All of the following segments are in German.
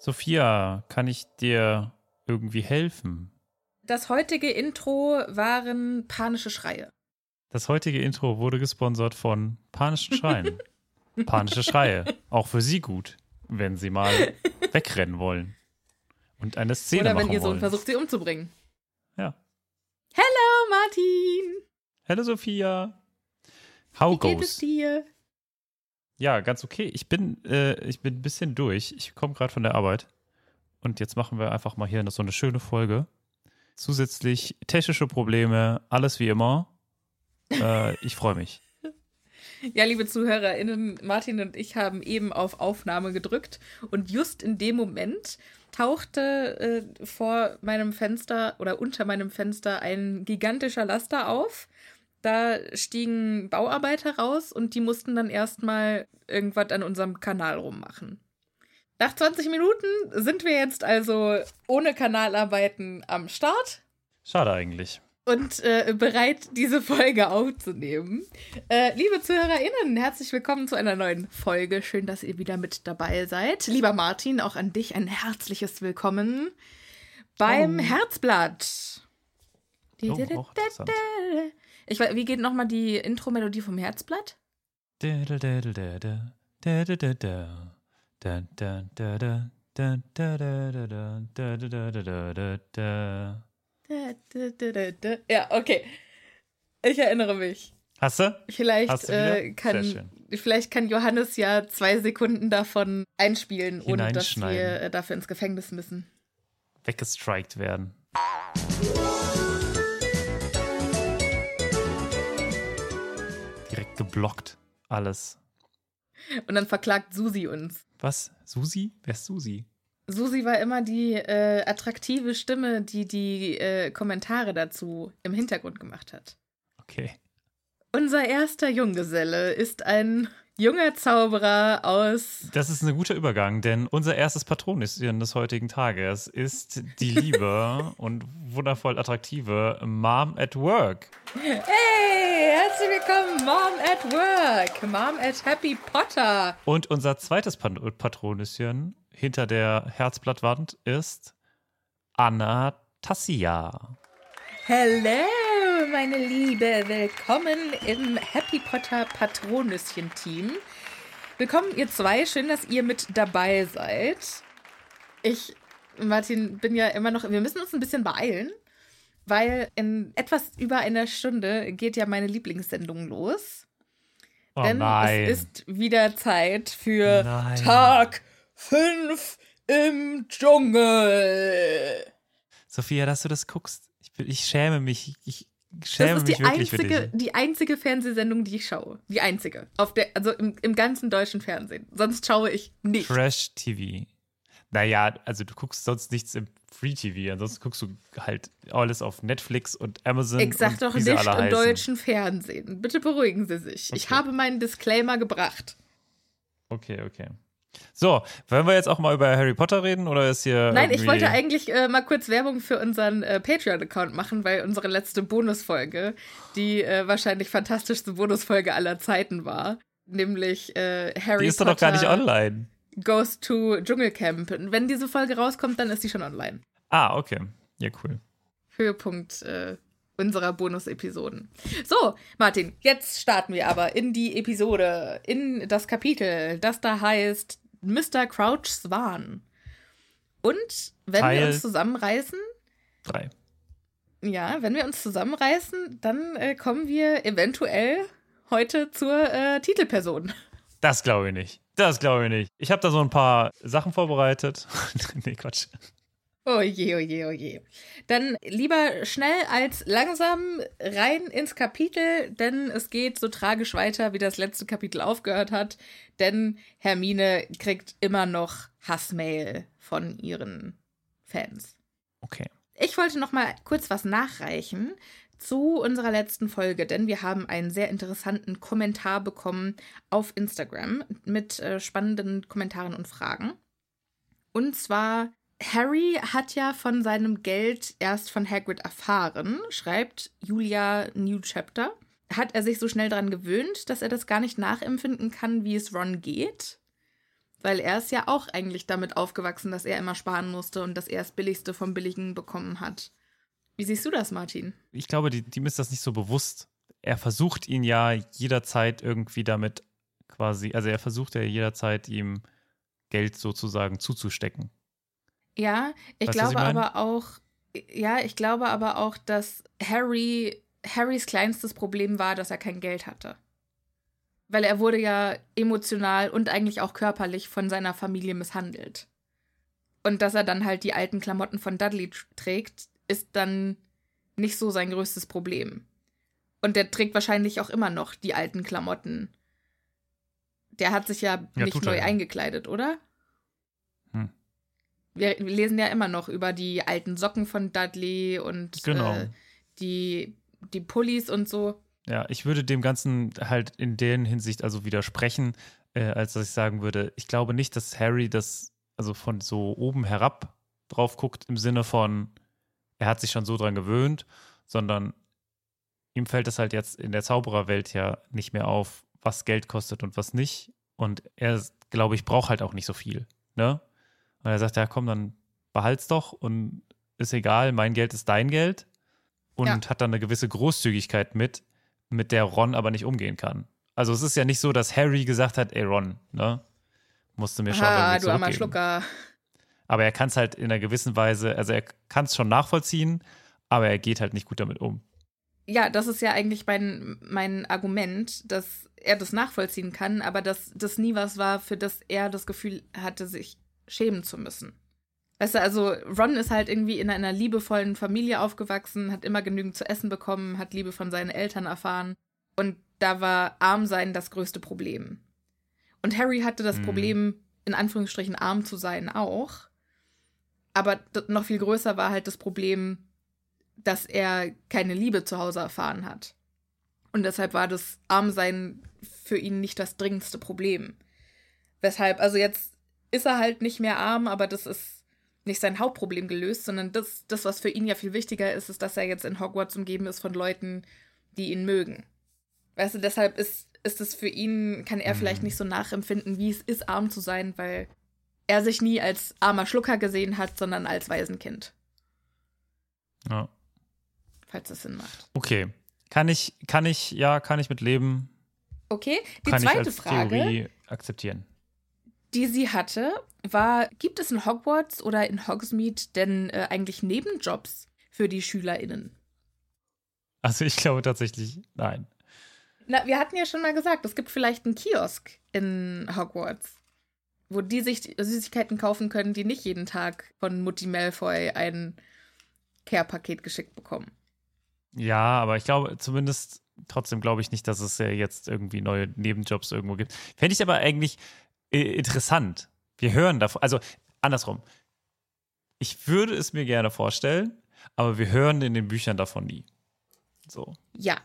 Sophia, kann ich dir irgendwie helfen? Das heutige Intro waren panische Schreie. Das heutige Intro wurde gesponsert von Panischen Schreien. Panische Schreie. Auch für Sie gut, wenn Sie mal wegrennen wollen. Und eine Szene Oder wenn machen ihr Sohn wollen. versucht, sie umzubringen. Ja. Hallo, Martin. Hallo Sophia. How Wie geht es goes? dir? Ja, ganz okay. Ich bin, äh, ich bin ein bisschen durch. Ich komme gerade von der Arbeit. Und jetzt machen wir einfach mal hier so eine schöne Folge. Zusätzlich technische Probleme, alles wie immer. Äh, ich freue mich. Ja, liebe ZuhörerInnen, Martin und ich haben eben auf Aufnahme gedrückt und just in dem Moment tauchte äh, vor meinem Fenster oder unter meinem Fenster ein gigantischer Laster auf. Da stiegen Bauarbeiter raus und die mussten dann erstmal irgendwas an unserem Kanal rummachen. Nach 20 Minuten sind wir jetzt also ohne Kanalarbeiten am Start Schade eigentlich. und äh, bereit, diese Folge aufzunehmen. Äh, liebe ZuhörerInnen, herzlich willkommen zu einer neuen Folge. Schön, dass ihr wieder mit dabei seid. Lieber Martin, auch an dich ein herzliches Willkommen beim Oh. Herzblatt. Oh, auch interessant. Ich wie geht nochmal die Intro-Melodie vom Herzblatt? Ja, okay. Ich erinnere mich. Hast du? Vielleicht, Hast du äh, kann, vielleicht kann Johannes ja zwei Sekunden davon einspielen, ohne dass wir dafür ins Gefängnis müssen. Weggestrikt werden. Ja. Geblockt. Alles. Und dann verklagt Susi uns. Was? Susi? Wer ist Susi? Susi war immer die äh, attraktive Stimme, die die äh, Kommentare dazu im Hintergrund gemacht hat. Okay. Unser erster Junggeselle ist ein junger Zauberer aus. Das ist ein guter Übergang, denn unser erstes Patronischen des heutigen Tages ist die liebe und wundervoll attraktive Mom at Work. Hey, herzlich willkommen, Mom at Work, Mom at Happy Potter. Und unser zweites Pat Patronischen hinter der Herzblattwand ist Anna Tassia. Hello, meine Liebe. Willkommen im Happy Potter Patronüschen-Team. Willkommen, ihr zwei. Schön, dass ihr mit dabei seid. Ich, Martin, bin ja immer noch. Wir müssen uns ein bisschen beeilen, weil in etwas über einer Stunde geht ja meine Lieblingssendung los. Oh denn nein. es ist wieder Zeit für Nein. Tag 5 im Dschungel. Sophia, dass du das guckst. Ich, bin, ich schäme mich. Ich Das schäme ist mich die einzige, die einzige Fernsehsendung, die ich schaue. Die einzige. Auf der, also im, im ganzen deutschen Fernsehen. Sonst schaue ich nicht. Trash TV. Naja, also du guckst sonst nichts im Free TV. Ansonsten guckst du halt alles auf Netflix und Amazon. Ich sag doch nicht im deutschen Fernsehen. Bitte beruhigen Sie sich. Ich Okay. habe meinen Disclaimer gebracht. Okay, okay. So, wollen wir jetzt auch mal über Harry Potter reden oder ist hier. Nein, ich wollte eigentlich äh, mal kurz Werbung für unseren äh, Patreon-Account machen, weil unsere letzte Bonusfolge die äh, wahrscheinlich fantastischste Bonusfolge aller Zeiten war. Nämlich äh, Harry Die ist doch Potter noch gar nicht online. Goes to Dschungelcamp. Und Wenn diese Folge rauskommt, dann ist sie schon online. Ah, okay. Ja, cool. Höhepunkt äh, unserer Bonus-Episoden. So, Martin, jetzt starten wir aber in die Episode, in das Kapitel, das da heißt Mr. Crouch Swan. Und wenn wir Teil- uns zusammenreißen, Drei. ja, wenn wir uns zusammenreißen, dann äh, kommen wir eventuell heute zur äh, Titelperson. Das glaube ich nicht. Das glaube ich nicht. Ich habe da so ein paar Sachen vorbereitet. nee, Quatsch. Oh je, oh je, oh je. Dann lieber schnell als langsam rein ins Kapitel, denn es geht so tragisch weiter, wie das letzte Kapitel aufgehört hat. Denn Hermine kriegt immer noch Hassmail von ihren Fans. Okay. Ich wollte noch mal kurz was nachreichen zu unserer letzten Folge, denn wir haben einen sehr interessanten Kommentar bekommen auf Instagram mit äh, spannenden Kommentaren und Fragen. Und zwar Harry hat ja von seinem Geld erst von Hagrid erfahren, schreibt Julia New Chapter. Hat er sich so schnell daran gewöhnt, dass er das gar nicht nachempfinden kann, wie es Ron geht? Weil er ist ja auch eigentlich damit aufgewachsen, dass er immer sparen musste und dass er das Billigste vom Billigen bekommen hat. Wie siehst du das, Martin? Ich glaube, die, ihm ist das nicht so bewusst. Er versucht ihn ja jederzeit irgendwie damit quasi, also er versucht ja jederzeit ihm Geld sozusagen zuzustecken. Ja, ich Weißt glaube ich aber auch, ja, ich glaube aber auch, dass Harry, Harrys kleinstes Problem war, dass er kein Geld hatte. Weil er wurde ja emotional und eigentlich auch körperlich von seiner Familie misshandelt. Und dass er dann halt die alten Klamotten von Dudley tr- trägt, ist dann nicht so sein größtes Problem. Und der trägt wahrscheinlich auch immer noch die alten Klamotten. Der hat sich ja, Ja, nicht neu ja. eingekleidet, oder? Wir wir lesen ja immer noch über die alten Socken von Dudley und Genau. äh, die, die Pullis und so. Ja, ich würde dem Ganzen halt in der Hinsicht also widersprechen, äh, als dass ich sagen würde, ich glaube nicht, dass Harry das, also von so oben herab drauf guckt, im Sinne von, er hat sich schon so dran gewöhnt, sondern ihm fällt es halt jetzt in der Zaubererwelt ja nicht mehr auf, was Geld kostet und was nicht. Und er, glaube ich, braucht halt auch nicht so viel. Ne? Und er sagt, ja, komm, dann behalt's doch und ist egal, mein Geld ist dein Geld. Und Ja. hat dann eine gewisse Großzügigkeit mit, mit der Ron aber nicht umgehen kann. Also es ist ja nicht so, dass Harry gesagt hat, ey Ron, ne? Musst du mir schon Ah, du armer. Schlucker. Aber er kann es halt in einer gewissen Weise, also er kann es schon nachvollziehen, aber er geht halt nicht gut damit um. Ja, das ist ja eigentlich mein, mein Argument, dass er das nachvollziehen kann, aber dass das nie was war, für das er das Gefühl hatte, sich schämen zu müssen. Weißt du, also Ron ist halt irgendwie in einer liebevollen Familie aufgewachsen, hat immer genügend zu essen bekommen, hat Liebe von seinen Eltern erfahren und da war Armsein das größte Problem. Und Harry hatte das Mhm. Problem, in Anführungsstrichen arm zu sein auch. Aber noch viel größer war halt das Problem, dass er keine Liebe zu Hause erfahren hat. Und deshalb war das Armsein für ihn nicht das dringendste Problem. Weshalb, also jetzt ist er halt nicht mehr arm, aber das ist nicht sein Hauptproblem gelöst, sondern das, das, was für ihn ja viel wichtiger ist, ist, dass er jetzt in Hogwarts umgeben ist von Leuten, die ihn mögen. Weißt du, deshalb ist, ist es für ihn, kann er vielleicht Mhm. nicht so nachempfinden, wie es ist, arm zu sein, weil er sich nie als armer Schlucker gesehen hat, sondern als Waisenkind, Ja. falls das Sinn macht. Okay. Kann ich, kann ich, ja, kann ich mit leben. Okay, die kann zweite ich als Frage. Theorie akzeptieren. Die sie hatte, war, gibt es in Hogwarts oder in Hogsmeade denn äh, eigentlich Nebenjobs für die SchülerInnen? Also ich glaube tatsächlich, nein. Na, wir hatten ja schon mal gesagt, es gibt vielleicht einen Kiosk in Hogwarts, wo die sich Süßigkeiten kaufen können, die nicht jeden Tag von Mutti Malfoy ein Care-Paket geschickt bekommen. Ja, aber ich glaube zumindest, trotzdem glaube ich nicht, dass es ja jetzt irgendwie neue Nebenjobs irgendwo gibt. Fände ich aber eigentlich interessant. Wir hören davon, also andersrum. Ich würde es mir gerne vorstellen, aber wir hören in den Büchern davon nie. So. Ja.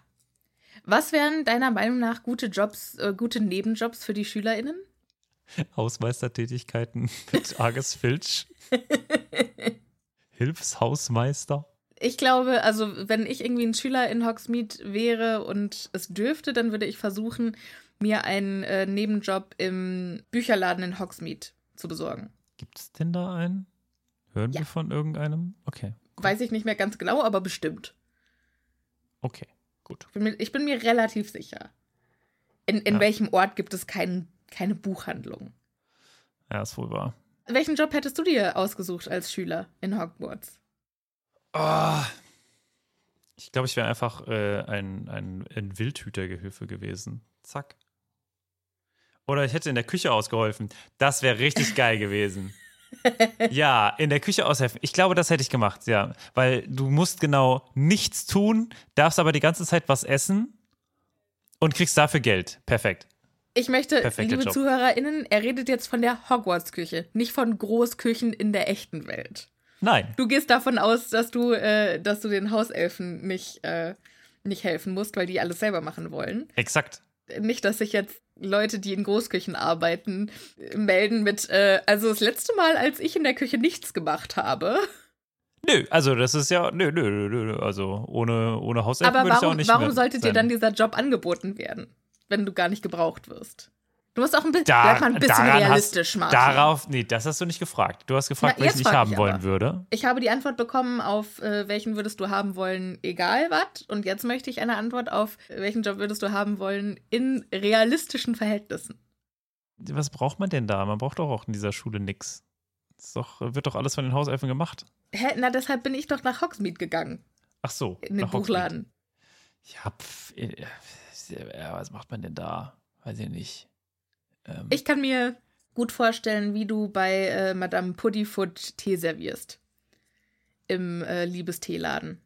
Was wären deiner Meinung nach gute Jobs, äh, gute Nebenjobs für die SchülerInnen? Hausmeistertätigkeiten mit Argus Filch. Hilfshausmeister. Ich glaube, also wenn ich irgendwie ein Schüler in Hogsmeade wäre und es dürfte, dann würde ich versuchen, mir einen äh, Nebenjob im Bücherladen in Hogsmeade zu besorgen. Gibt es denn da einen? Hören Ja. wir von irgendeinem? Okay. Weiß ich nicht mehr ganz genau, aber bestimmt. Okay, gut. Ich bin mir, ich bin mir relativ sicher. In, in Ja. welchem Ort gibt es kein, keine Buchhandlung? Ja, ist wohl wahr. Welchen Job hättest du dir ausgesucht als Schüler in Hogwarts? Oh. Ich glaube, ich wäre einfach äh, ein, ein, ein Wildhütergehilfe gewesen. Zack. Oder ich hätte in der Küche ausgeholfen. Das wäre richtig geil gewesen. Ja, in der Küche aushelfen. Ich glaube, das hätte ich gemacht, ja. Weil du musst genau nichts tun, darfst aber die ganze Zeit was essen und kriegst dafür Geld. Perfekt. Ich möchte, Perfekter liebe Job. ZuhörerInnen, er redet jetzt von der Hogwarts-Küche, nicht von Großküchen in der echten Welt. Nein. Du gehst davon aus, dass du, äh, dass du den Hauselfen nicht, äh, nicht helfen musst, weil die alles selber machen wollen. Exakt. Nicht, dass sich jetzt Leute, die in Großküchen arbeiten, melden mit, äh, also das letzte Mal, als ich in der Küche nichts gemacht habe. Nö, also das ist ja, nö, nö, nö, nö. Also ohne, ohne Hauselfen Aber würde ich auch warum, nicht warum sollte dir dann dieser Job angeboten werden, wenn du gar nicht gebraucht wirst? Du musst auch ein, bi Da- bleib mal ein bisschen realistisch, Martin. Darauf, nee, das hast du nicht gefragt. Du hast gefragt, Na, welchen ich haben ich wollen aber. würde. Ich habe die Antwort bekommen auf äh, welchen würdest du haben wollen, egal was. Und jetzt möchte ich eine Antwort auf äh, welchen Job würdest du haben wollen in realistischen Verhältnissen. Was braucht man denn da? Man braucht doch auch in dieser Schule ist doch, wird doch alles von den Hauselfen gemacht. Hä? Na, deshalb bin ich doch nach Hogsmeade gegangen, Ach so. in den nach Hogsmeade. Buchladen. Ja, pf, äh, ja, was macht man denn da? Weiß ich nicht. Ähm, Ich kann mir gut vorstellen, wie du bei äh, Madame Puddyfoot Tee servierst. Im äh, Liebesteeladen.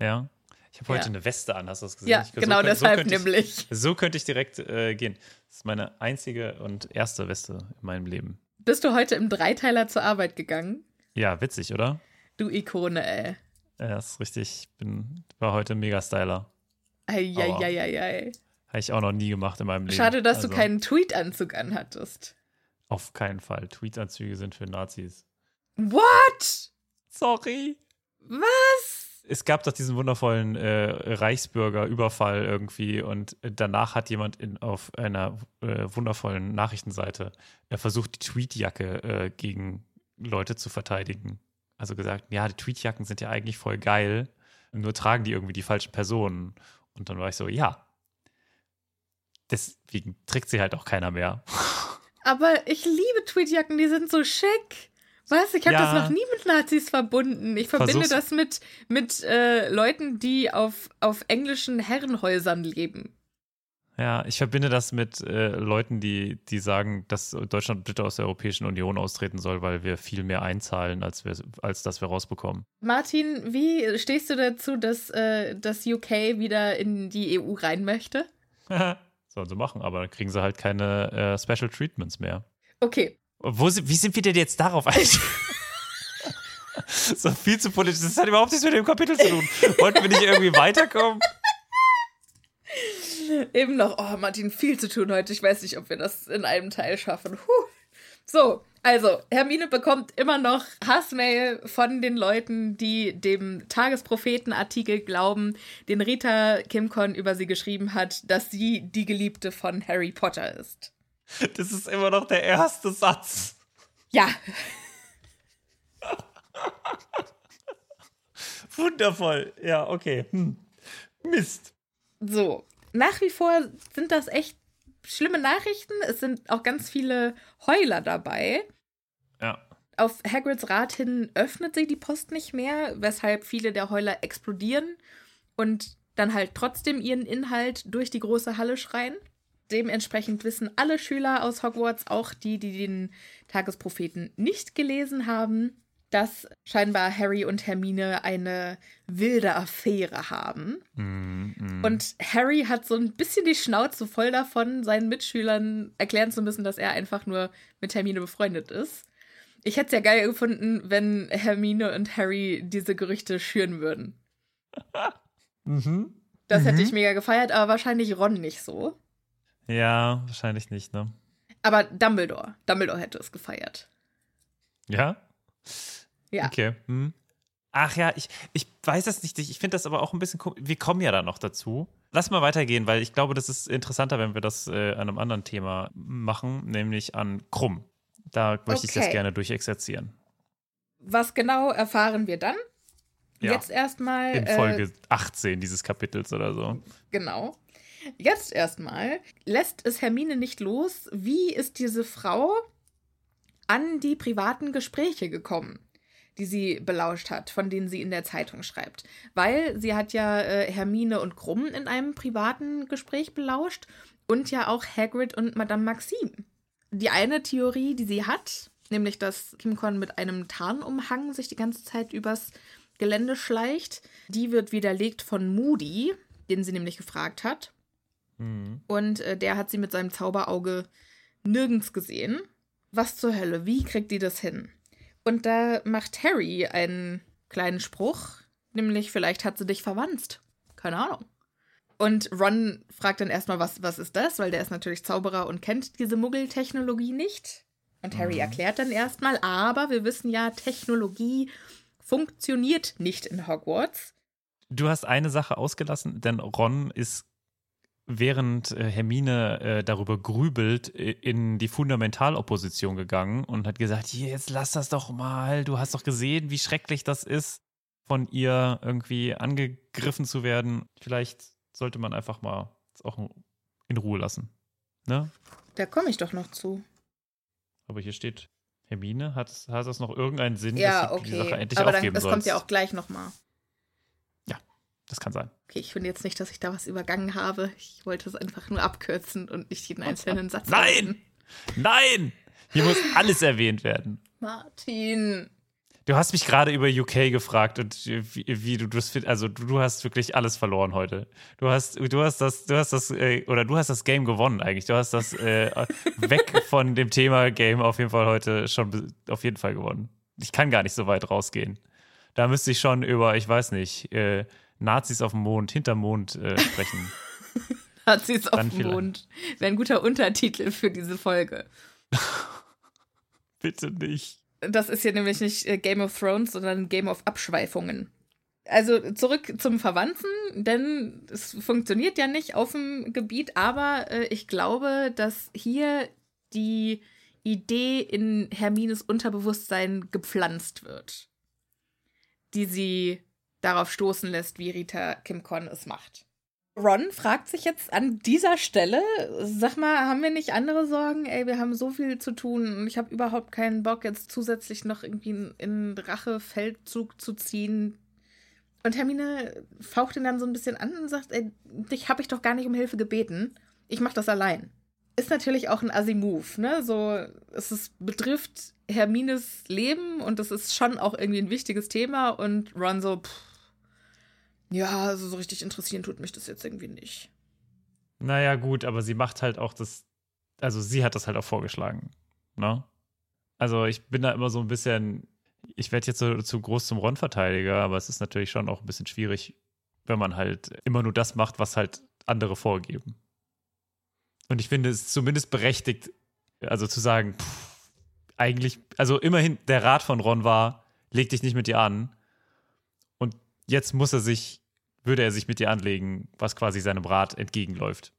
ja. Ich habe heute Ja. eine Weste an, hast du das gesehen? Ja, Ich- so genau so deshalb ich, nämlich. So könnte ich direkt äh, gehen. Das ist meine einzige und erste Weste in meinem Leben. Bist du heute im Dreiteiler zur Arbeit gegangen? Ja, witzig, oder? Du Ikone, ey. Ja, das ist richtig. Ich bin, war heute Mega-Styler. Eieieiei. Habe ich auch noch nie gemacht in meinem Leben. Schade, dass du Also, keinen Tweetanzug anhattest. Auf keinen Fall. Tweetanzüge sind für Nazis. What? Sorry. Was? Es gab doch diesen wundervollen äh, Reichsbürger-Überfall irgendwie und danach hat jemand in, auf einer äh, wundervollen Nachrichtenseite äh, versucht, die Tweetjacke äh, gegen Leute zu verteidigen. Also gesagt, ja, die Tweetjacken sind ja eigentlich voll geil, nur tragen die irgendwie die falschen Personen. Und dann war ich so, ja. Deswegen trägt sie halt auch keiner mehr. Aber ich liebe Tweetjacken, die sind so schick. Was? Ich habe Ja. das noch nie mit Nazis verbunden. Ich verbinde Versuch's- das mit, mit äh, Leuten, die auf, auf englischen Herrenhäusern leben. Ja, ich verbinde das mit äh, Leuten, die, die sagen, dass Deutschland bitte aus der Europäischen Union austreten soll, weil wir viel mehr einzahlen, als, wir, als das wir rausbekommen. Martin, wie stehst du dazu, dass äh, das UK wieder in die EU rein möchte? Sollen sie machen, aber dann kriegen sie halt keine äh, Special Treatments mehr. Okay, Wo wie sind wir denn jetzt darauf eigentlich? so viel zu politisch. Das hat überhaupt nichts mit dem Kapitel zu tun. Wollten wir nicht irgendwie weiterkommen? eben noch. Oh, Martin, viel zu tun heute. Ich weiß nicht, ob wir das in einem Teil schaffen. Puh. So, also, Hermine bekommt immer noch Hassmail von den Leuten, die dem Tagespropheten-Artikel glauben, den Rita Kimcon über sie geschrieben hat, dass sie die Geliebte von Harry Potter ist. Das ist immer noch der erste Satz. Ja, Wundervoll. Ja, okay. Hm. Mist. so. Nach wie vor sind das echt schlimme Nachrichten. Es sind auch ganz viele Heuler dabei. Ja. Auf Hagrids Rat hin öffnet sie die Post nicht mehr, weshalb viele der Heuler explodieren und dann halt trotzdem ihren Inhalt durch die große Halle schreien. Dementsprechend wissen alle Schüler aus Hogwarts, auch die, die den Tagespropheten nicht gelesen haben, dass scheinbar Harry und Hermine eine wilde Affäre haben. Mm, mm. Und Harry hat so ein bisschen die Schnauze voll davon, seinen Mitschülern erklären zu müssen, dass er einfach nur mit Hermine befreundet ist. Ich hätte es ja geil gefunden, wenn Hermine und Harry diese Gerüchte schüren würden. mhm. Das hätte ich mega gefeiert, aber wahrscheinlich Ron nicht so. Ja, wahrscheinlich nicht, ne? Aber Dumbledore. Dumbledore hätte es gefeiert. Ja? Ja. Okay. Hm. Ach ja, ich, ich weiß das nicht. Ich finde das aber auch ein bisschen komisch. Wir kommen ja da noch dazu. Lass mal weitergehen, weil ich glaube, das ist interessanter, wenn wir das äh, an einem anderen Thema machen, nämlich an Krumm. Da möchte ich das Okay. gerne durchexerzieren. Was genau erfahren wir dann? Ja. Jetzt erstmal. In äh, Folge 18 dieses Kapitels oder so. Genau. Jetzt erstmal lässt es Hermine nicht los. Wie ist diese Frau an die privaten Gespräche gekommen, die sie belauscht hat, von denen sie in der Zeitung schreibt? Weil sie hat ja äh, Hermine und Krumm in einem privaten Gespräch belauscht und ja auch Hagrid und Madame Maxime. Die eine Theorie, die sie hat, nämlich dass Kim Con mit einem Tarnumhang sich die ganze Zeit übers Gelände schleicht, die wird widerlegt von Moody, den sie nämlich gefragt hat. Mhm. Und äh, der hat sie mit seinem Zauberauge nirgends gesehen. Was zur Hölle? Wie kriegt die das hin? Und da macht Harry einen kleinen Spruch, nämlich vielleicht hat sie dich verwandt. Keine Ahnung. Und Ron fragt dann erstmal, was, was ist das? Weil der ist natürlich Zauberer und kennt diese Muggeltechnologie nicht. Und Harry Mhm. erklärt dann erstmal, aber wir wissen ja, Technologie funktioniert nicht in Hogwarts. Du hast eine Sache ausgelassen, denn Ron ist während äh, Hermine äh, darüber grübelt, äh, in die Fundamentalopposition gegangen und hat gesagt, jetzt lass das doch mal, du hast doch gesehen, wie schrecklich das ist, von ihr irgendwie angegriffen zu werden. Vielleicht sollte man einfach mal auch in Ruhe lassen. Ne? Da komme ich doch noch zu. Aber hier steht, Hermine, hat, hat das noch irgendeinen Sinn, Ja, dass du die Sache okay. endlich Aber dann, aufgeben das sollst? kommt ja auch gleich nochmal. Das kann sein. Okay, ich finde jetzt nicht, dass ich da was übergangen habe. Ich wollte es einfach nur abkürzen und nicht jeden einzelnen Satz. Nein! lesen. Nein! Hier muss alles erwähnt werden. Martin. Du hast mich gerade über UK gefragt und wie, wie du das findest. Also du, du hast wirklich alles verloren heute. Du hast, du hast das, du hast das, äh, oder du hast das Game gewonnen eigentlich. Du hast das äh, weg von dem Thema Game auf jeden Fall heute schon auf jeden Fall gewonnen. Ich kann gar nicht so weit rausgehen. Da müsste ich schon über, ich weiß nicht, äh, Nazis auf dem Mond, hinterm Mond äh, sprechen. Es auf dem. Mond. Wäre ein guter Untertitel für diese Folge. Bitte nicht. Das ist hier nämlich nicht äh, Game of Thrones, sondern Game of Abschweifungen. Also zurück zum Verwandten, denn es funktioniert ja nicht auf dem Gebiet, aber äh, ich glaube, dass hier die Idee in Hermines Unterbewusstsein gepflanzt wird, die sie darauf stoßen lässt, wie Rita Kim Con es macht. Ron fragt sich jetzt an dieser Stelle, sag mal, haben wir nicht andere Sorgen? Ey, wir haben so viel zu tun und ich habe überhaupt keinen Bock, jetzt zusätzlich noch irgendwie in Rachefeldzug zu ziehen. Und Hermine faucht ihn dann so ein bisschen an und sagt, ey, dich habe ich doch gar nicht um Hilfe gebeten. Ich mach das allein. Ist natürlich auch ein Assi-Move, ne? So, es ist, betrifft Hermines Leben und das ist schon auch irgendwie ein wichtiges Thema und Ron so, pff, ja, also so richtig interessieren tut mich das jetzt irgendwie nicht. Naja, gut, aber sie macht halt auch das, also sie hat das halt auch vorgeschlagen, ne? Also ich bin da immer so ein bisschen, ich werde jetzt so zu groß zum Ron-Verteidiger, aber es ist natürlich schon auch ein bisschen schwierig, wenn man halt immer nur das macht, was halt andere vorgeben. Und ich finde es zumindest berechtigt, also zu sagen, pff, eigentlich, also immerhin der Rat von Ron war, leg dich nicht mit ihr an jetzt muss er sich, würde er sich mit ihr anlegen, was quasi seinem Rat entgegenläuft.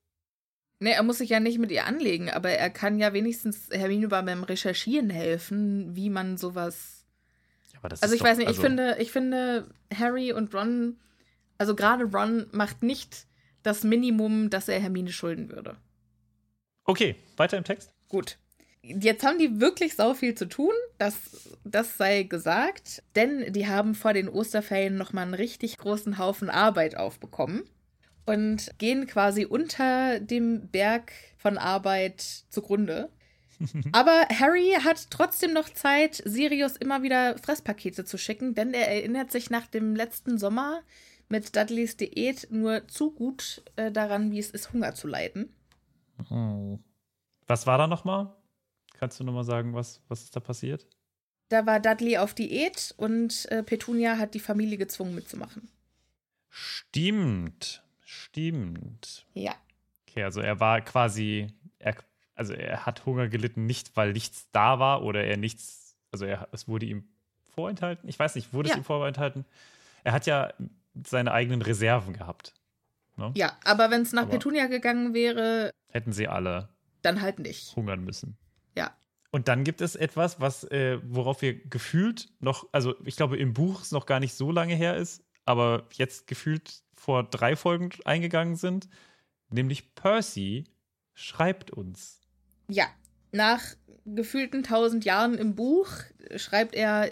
Nee, er muss sich ja nicht mit ihr anlegen, aber er kann ja wenigstens Hermine beim Recherchieren helfen, wie man sowas. Also ich doch, weiß nicht, also ich finde, ich finde, Harry und Ron, also gerade Ron macht nicht das Minimum, das er Hermine schulden würde. Okay, weiter im Text. Gut. Jetzt haben die wirklich sau viel zu tun, das, das sei gesagt, denn die haben vor den Osterferien nochmal einen richtig großen Haufen Arbeit aufbekommen und gehen quasi unter dem Berg von Arbeit zugrunde. Aber Harry hat trotzdem noch Zeit, Sirius immer wieder Fresspakete zu schicken, denn er erinnert sich nach dem letzten Sommer mit Dudleys Diät nur zu gut äh, daran, wie es ist, Hunger zu leiden. Oh. Was war da nochmal? Kannst du nochmal sagen, was, was ist da passiert? Da war Dudley auf Diät und äh, Petunia hat die Familie gezwungen mitzumachen. Stimmt. Stimmt. Ja. Okay, also er war quasi, er, also er hat Hunger gelitten, nicht weil nichts da war oder er nichts, also er, es wurde ihm vorenthalten. Ich weiß nicht, wurde ja. es ihm vorenthalten? Er hat ja seine eigenen Reserven gehabt. Ne? Ja, aber wenn es nach aber Petunia gegangen wäre, hätten sie alle dann halt nicht hungern müssen. Ja. Und dann gibt es etwas, was, äh, worauf wir gefühlt noch, also ich glaube im Buch es noch gar nicht so lange her ist, aber jetzt gefühlt vor drei Folgen eingegangen sind, nämlich Percy schreibt uns. Ja, nach gefühlten tausend Jahren im Buch schreibt er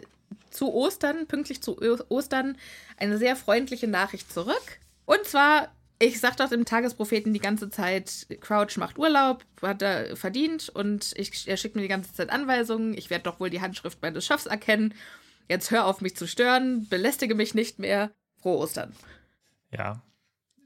zu Ostern, pünktlich zu Ostern, eine sehr freundliche Nachricht zurück. Und zwar ich sag doch dem Tagespropheten die ganze Zeit, Crouch macht Urlaub, hat er verdient und ich, er schickt mir die ganze Zeit Anweisungen. Ich werde doch wohl die Handschrift meines Chefs erkennen. Jetzt hör auf mich zu stören, belästige mich nicht mehr. Frohe Ostern. Ja.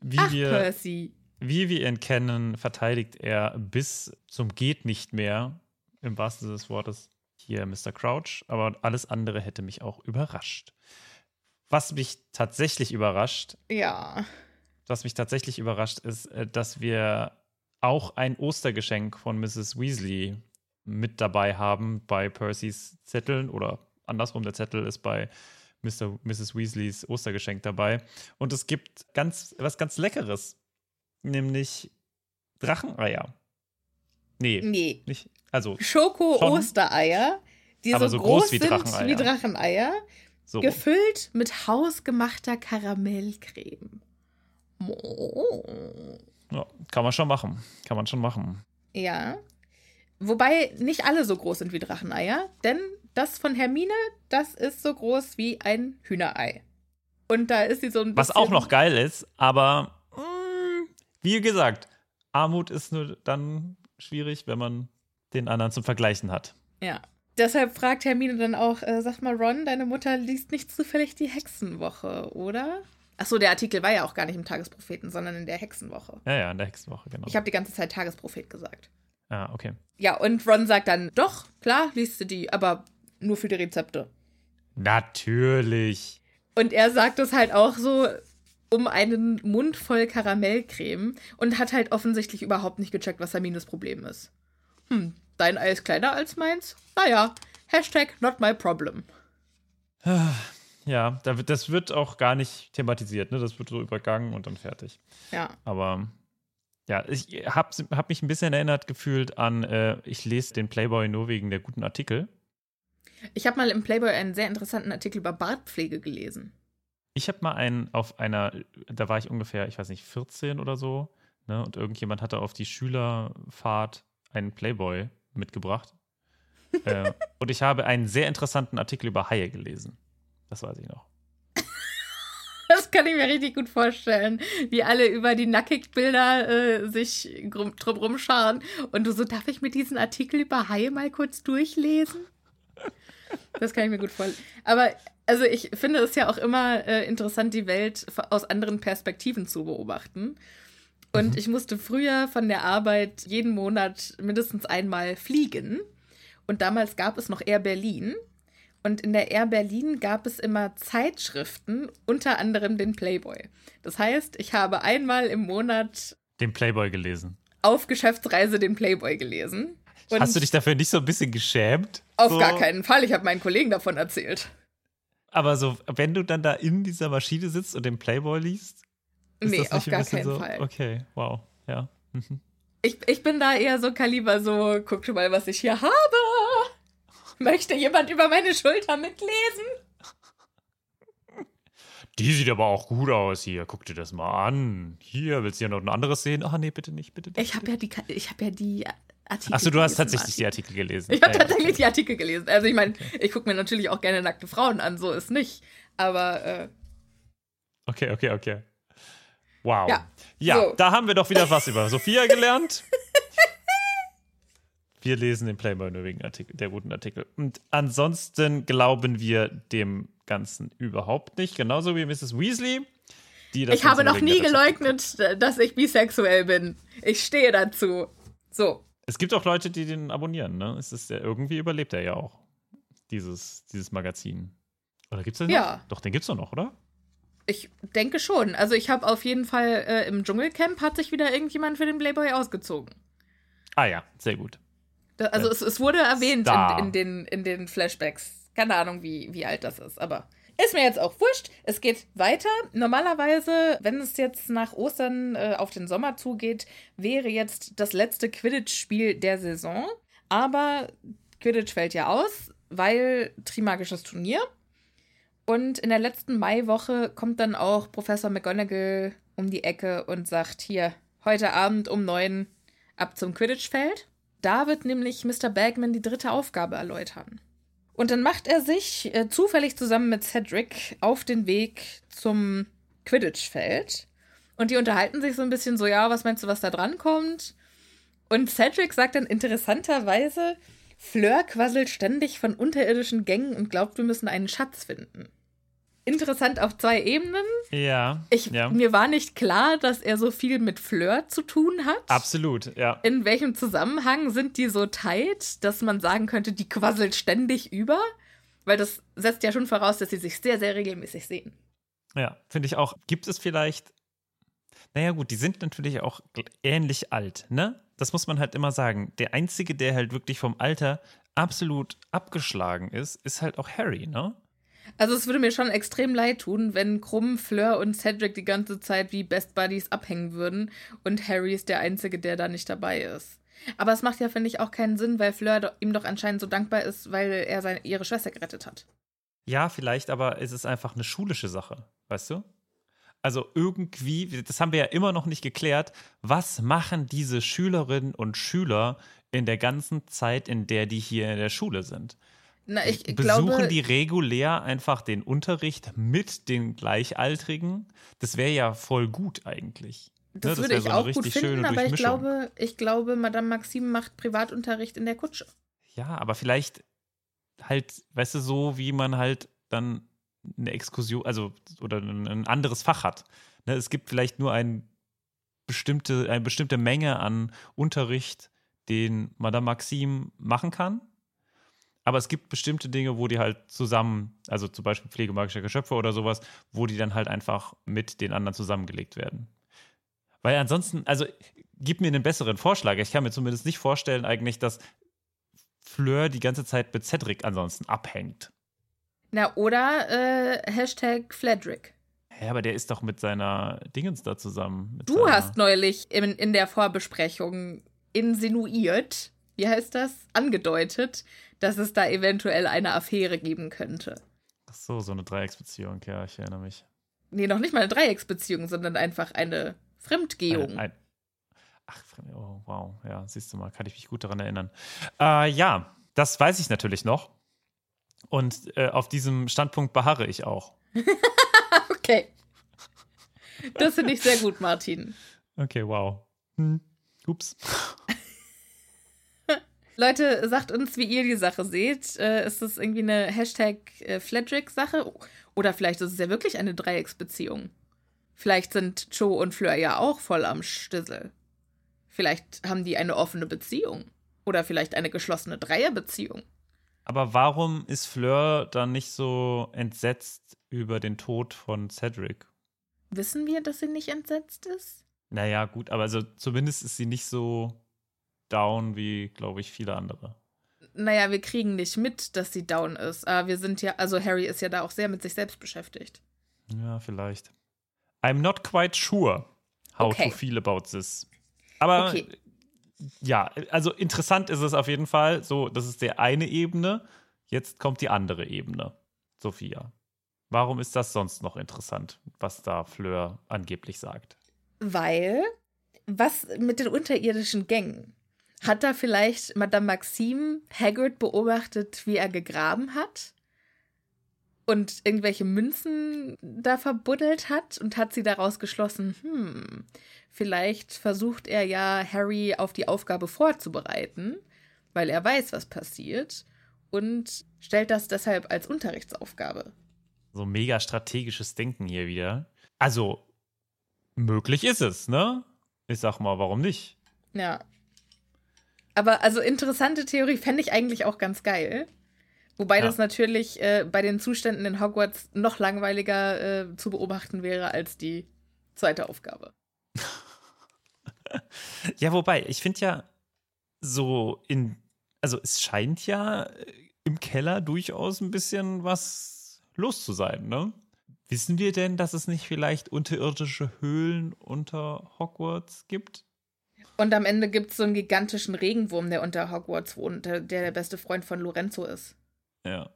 Wie Ach, wir, Percy. Wie wir ihn kennen, verteidigt er bis zum Geht nicht mehr, im wahrsten Sinne des Wortes, hier Mr. Crouch. Aber alles andere hätte mich auch überrascht. Was mich tatsächlich überrascht. Ja was mich tatsächlich überrascht, ist, äh, dass wir auch ein Ostergeschenk von Mrs. Weasley mit dabei haben bei Percys Zetteln oder andersrum, der Zettel ist bei Mr. Mrs. Weasleys Ostergeschenk dabei. Und es gibt ganz, was ganz Leckeres, nämlich Dracheneier. Nee. Nee. Nicht, also Schoko-Ostereier, die so, so, groß, groß wie Dracheneier. Wie Dracheneier so gefüllt mit hausgemachter Karamellcreme. Ja, kann man schon machen. Kann man schon machen. Ja. Wobei nicht alle so groß sind wie Dracheneier, denn das von Hermine, das ist so groß wie ein Hühnerei. Und da ist sie so ein bisschen. Was auch noch geil ist, aber mh, mm, wie gesagt, Armut ist nur dann schwierig, wenn man den anderen zum Vergleichen hat. Ja. Deshalb fragt Hermine dann auch, äh, sag mal, Ron, deine Mutter liest nicht zufällig die Hexenwoche, oder? Achso, der Artikel war ja auch gar nicht im Tagespropheten, sondern in der Hexenwoche. Ja, ja, in der Hexenwoche, genau. Ich habe die ganze Zeit Tagesprophet gesagt. Ah, okay. Ja, und Ron sagt dann, doch, klar, liest du die, aber nur für die Rezepte. Natürlich. Und er sagt es halt auch so um einen Mund voll Karamellcreme und hat halt offensichtlich überhaupt nicht gecheckt, was Hermines Problem ist. Hm, dein Ei ist kleiner als meins? Naja, Hashtag not my problem. Ja, das wird auch gar nicht thematisiert, ne? Das wird so übergangen und dann fertig. Ja. Aber ja, ich habe hab mich ein bisschen erinnert gefühlt an, äh, ich lese den Playboy nur wegen der guten Artikel. Ich habe mal im Playboy einen sehr interessanten Artikel über Bartpflege gelesen. Ich habe mal einen auf einer, da war ich ungefähr, ich weiß nicht, 14 oder so, ne? Und irgendjemand hatte auf die Schülerfahrt einen Playboy mitgebracht. äh, und ich habe einen sehr interessanten Artikel über Haie gelesen. Das weiß ich noch. Das kann ich mir richtig gut vorstellen, wie alle über die Nackigbilder äh, sich drumherum scharen. Und du so, darf ich mir diesen Artikel über Haie mal kurz durchlesen? Das kann ich mir gut vorstellen. Aber also ich finde es ja auch immer äh, interessant, die Welt aus anderen Perspektiven zu beobachten. Und mhm. ich musste früher von der Arbeit jeden Monat mindestens einmal fliegen. Und damals gab es noch Air Berlin. Und in der Air Berlin gab es immer Zeitschriften, unter anderem den Playboy. Das heißt, ich habe einmal im Monat den Playboy gelesen. Auf Geschäftsreise den Playboy gelesen. Und Hast du dich dafür nicht so ein bisschen geschämt? Auf so? gar keinen Fall. Ich habe meinen Kollegen davon erzählt. Aber so, wenn du dann da in dieser Maschine sitzt und den Playboy liest? Ist nee, auf gar keinen so? Fall. Okay, wow, ja. Mhm. Ich, ich bin da eher so Kaliber, so, guck schon mal, was ich hier habe. Möchte jemand über meine Schulter mitlesen? Die sieht aber auch gut aus hier. Guck dir das mal an. Hier, willst du ja noch ein anderes sehen? Ach nee, bitte nicht, bitte nicht. Ich habe ja die, ich habe ja die Artikel. Achso, du hast tatsächlich die Artikel gelesen. Ich habe tatsächlich die Artikel gelesen. Also ich meine, okay. ich gucke mir natürlich auch gerne nackte Frauen an, so ist nicht. Aber äh, Okay, okay, okay. Wow. Ja, ja so. da haben wir doch wieder was über Sophia gelernt. Wir lesen den Playboy nur wegen Artikel, der guten Artikel. Und ansonsten glauben wir dem Ganzen überhaupt nicht. Genauso wie Mrs. Weasley. Die das ich habe noch nie geleugnet, dass ich bisexuell bin. Ich stehe dazu. So. Es gibt auch Leute, die den abonnieren, ne? Es ist ja, irgendwie überlebt er ja auch. Dieses, dieses Magazin. Oder gibt es den ja. noch? Doch, den gibt es doch noch, oder? Ich denke schon. Also ich habe auf jeden Fall äh, im Dschungelcamp hat sich wieder irgendjemand für den Playboy ausgezogen. Ah ja, sehr gut. Also es, es, wurde erwähnt in, in, den, in den Flashbacks. Keine Ahnung, wie, wie alt das ist, aber ist mir jetzt auch wurscht. Es geht weiter. Normalerweise, wenn es jetzt nach Ostern äh, auf den Sommer zugeht, wäre jetzt das letzte Quidditch-Spiel der Saison. Aber Quidditch fällt ja aus, weil Trimagisches Turnier. Und in der letzten Maiwoche kommt dann auch Professor McGonagall um die Ecke und sagt: Hier, heute Abend um neun ab zum Quidditch-Feld. Da wird nämlich Mr. Bagman die dritte Aufgabe erläutern. Und dann macht er sich äh, zufällig zusammen mit Cedric auf den Weg zum Quidditch-Feld. Und die unterhalten sich so ein bisschen so, ja, was meinst du, was da dran kommt? Und Cedric sagt dann interessanterweise, Fleur quasselt ständig von unterirdischen Gängen und glaubt, wir müssen einen Schatz finden interessant auf zwei Ebenen. Ja, ich, ja. Mir war nicht klar, dass er so viel mit Fleur zu tun hat. Absolut, ja. In welchem Zusammenhang sind die so tight, dass man sagen könnte, die quasselt ständig über? Weil das setzt ja schon voraus, dass sie sich sehr, sehr regelmäßig sehen. Ja, finde ich auch. Gibt es vielleicht. Naja, gut, die sind natürlich auch ähnlich alt, ne? Das muss man halt immer sagen. Der Einzige, der halt wirklich vom Alter absolut abgeschlagen ist, ist halt auch Harry, ne? Also es würde mir schon extrem leid tun, wenn Krumm, Fleur und Cedric die ganze Zeit wie Best Buddies abhängen würden und Harry ist der Einzige, der da nicht dabei ist. Aber es macht ja, finde ich, auch keinen Sinn, weil Fleur ihm doch anscheinend so dankbar ist, weil er seine, ihre Schwester gerettet hat. Ja, vielleicht, aber es ist einfach eine schulische Sache, weißt du? Also irgendwie, das haben wir ja immer noch nicht geklärt, was machen diese Schülerinnen und Schüler in der ganzen Zeit, in der die hier in der Schule sind? Na, ich Besuchen glaube, die regulär einfach den Unterricht mit den Gleichaltrigen? Das wäre ja voll gut eigentlich. Das, ne, das würde ich so auch gut finden, aber ich glaube, ich glaube, Madame Maxime macht Privatunterricht in der Kutsche. Ja, aber vielleicht halt, weißt du, so wie man halt dann eine Exkursion, also oder ein anderes Fach hat. Ne, es gibt vielleicht nur ein bestimmte, eine bestimmte Menge an Unterricht, den Madame Maxime machen kann aber es gibt bestimmte Dinge, wo die halt zusammen, also zum Beispiel Pflege magischer Geschöpfe oder sowas, wo die dann halt einfach mit den anderen zusammengelegt werden. Weil ansonsten, also gib mir einen besseren Vorschlag. Ich kann mir zumindest nicht vorstellen, eigentlich, dass Fleur die ganze Zeit mit Cedric ansonsten abhängt. Na, oder äh, Hashtag Fledrick. Ja, aber der ist doch mit seiner Dingens da zusammen. Du hast neulich in, in der Vorbesprechung insinuiert, wie heißt das, angedeutet, dass es da eventuell eine Affäre geben könnte. Ach so, so eine Dreiecksbeziehung, ja, ich erinnere mich. Nee, noch nicht mal eine Dreiecksbeziehung, sondern einfach eine Fremdgehung. Ein, ein, ach, oh, wow, ja, siehst du mal, kann ich mich gut daran erinnern. Äh, ja, das weiß ich natürlich noch. Und äh, auf diesem Standpunkt beharre ich auch. okay. Das finde ich sehr gut, Martin. Okay, wow. Hm. Ups. Leute, sagt uns, wie ihr die Sache seht. Äh, ist das irgendwie eine Hashtag äh, Fledrick-Sache? Oder vielleicht ist es ja wirklich eine Dreiecksbeziehung. Vielleicht sind Joe und Fleur ja auch voll am Stissel. Vielleicht haben die eine offene Beziehung. Oder vielleicht eine geschlossene Dreierbeziehung. Aber warum ist Fleur dann nicht so entsetzt über den Tod von Cedric? Wissen wir, dass sie nicht entsetzt ist? Naja, gut, aber also zumindest ist sie nicht so down wie, glaube ich, viele andere. Naja, wir kriegen nicht mit, dass sie down ist. Aber wir sind ja, also Harry ist ja da auch sehr mit sich selbst beschäftigt. Ja, vielleicht. I'm not quite sure how Okay. to feel about this. Aber Okay. ja, also interessant ist es auf jeden Fall. So, das ist der eine Ebene. Jetzt kommt die andere Ebene. Sophia. Warum ist das sonst noch interessant, was da Fleur angeblich sagt? Weil, was mit den unterirdischen Gängen? Hat da vielleicht Madame Maxime Hagrid beobachtet, wie er gegraben hat? Und irgendwelche Münzen da verbuddelt hat und hat sie daraus geschlossen, hm, vielleicht versucht er ja Harry auf die Aufgabe vorzubereiten, weil er weiß, was passiert und stellt das deshalb als Unterrichtsaufgabe. So mega strategisches Denken hier wieder. Also, möglich ist es, ne? Ich sag mal, warum nicht? Ja. Aber also interessante Theorie fände ich eigentlich auch ganz geil. Wobei Ja. das natürlich äh, bei den Zuständen in Hogwarts noch langweiliger äh, zu beobachten wäre als die zweite Aufgabe. Ja, wobei, ich finde ja so in, also es scheint ja äh, im Keller durchaus ein bisschen was los zu sein, ne? Wissen wir denn, dass es nicht vielleicht unterirdische Höhlen unter Hogwarts gibt? Und am Ende gibt es so einen gigantischen Regenwurm, der unter Hogwarts wohnt, der der, beste Freund von Lorenzo ist. Ja,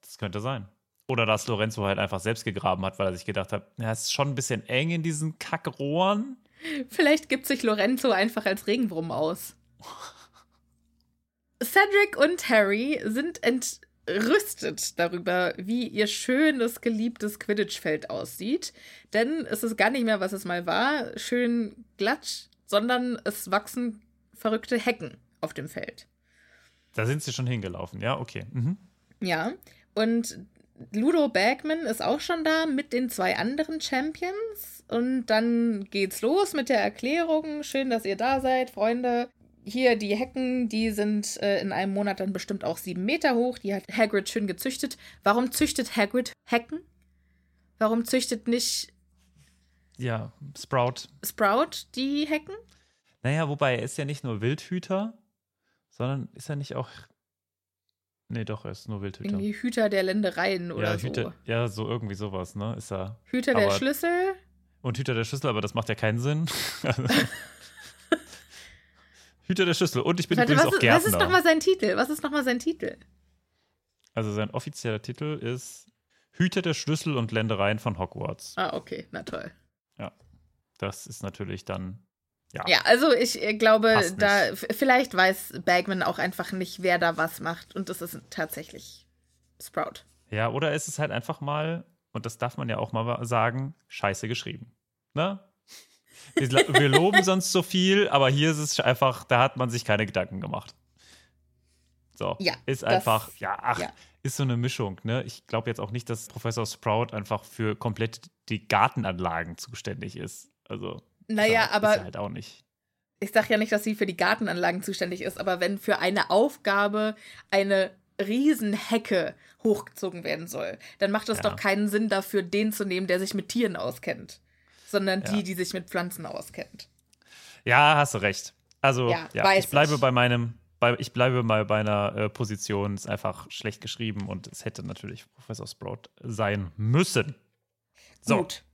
das könnte sein. Oder dass Lorenzo halt einfach selbst gegraben hat, weil er sich gedacht hat, ja, es ist schon ein bisschen eng in diesen Kackrohren. Vielleicht gibt sich Lorenzo einfach als Regenwurm aus. Cedric und Harry sind entrüstet darüber, wie ihr schönes, geliebtes Quidditch-Feld aussieht. Denn es ist gar nicht mehr, was es mal war, schön glatt, sondern es wachsen verrückte Hecken auf dem Feld. Da sind sie schon hingelaufen, ja, okay. Mhm. Ja, und Ludo Bagman ist auch schon da mit den zwei anderen Champions. Und dann geht's los mit der Erklärung. Schön, dass ihr da seid, Freunde. Hier die Hecken, die sind äh, in einem Monat dann bestimmt auch sieben Meter hoch. Die hat Hagrid schön gezüchtet. Warum züchtet Hagrid Hecken? Warum züchtet nicht Ja, Sprout. Sprout die Hecken? Naja, wobei er ist ja nicht nur Wildhüter, sondern ist er nicht auch. Nee, doch, er ist nur Wildhüter. Irgendwie Hüter der Ländereien oder ja, so. Hüter, ja, so irgendwie sowas, ne? Ist er. Hüter der aber- Schlüssel. Und Hüter der Schüssel, aber das macht ja keinen Sinn. Hüter der Schüssel. Und ich bin Warte, übrigens was, auch ist, was ist Gärtner. nochmal sein Titel? Was ist nochmal sein Titel? also sein offizieller Titel ist Hüter der Schlüssel und Ländereien von Hogwarts. Ah, okay, na toll. Das ist natürlich dann. Ja. Ja, also ich äh, glaube, da vielleicht weiß Bagman auch einfach nicht, wer da was macht und das ist tatsächlich Sprout. Ja, oder ist es halt einfach mal, und das darf man ja auch mal sagen, scheiße geschrieben. Ne? Wir, wir loben sonst so viel, aber hier ist es einfach, da hat man sich keine Gedanken gemacht. So, Ja, ist das- einfach, ja, ach, ja. ist so eine Mischung. Ne? Ich glaube jetzt auch nicht, dass Professor Sprout einfach für komplett die Gartenanlagen zuständig ist. Also, Naja, ist er- aber Ist er halt auch nicht. ich sage ja nicht, dass sie für die Gartenanlagen zuständig ist, aber wenn für eine Aufgabe eine Riesenhecke hochgezogen werden soll, dann macht es Ja. doch keinen Sinn dafür, den zu nehmen, der sich mit Tieren auskennt, sondern Ja. die, die sich mit Pflanzen auskennt. Ja, hast du recht. Also, Ja, ja, ich bleibe ich. bei meinem bei, ich bleibe mal bei einer äh, Position, ist einfach schlecht geschrieben und es hätte natürlich Professor Sprout sein müssen. So. Gut.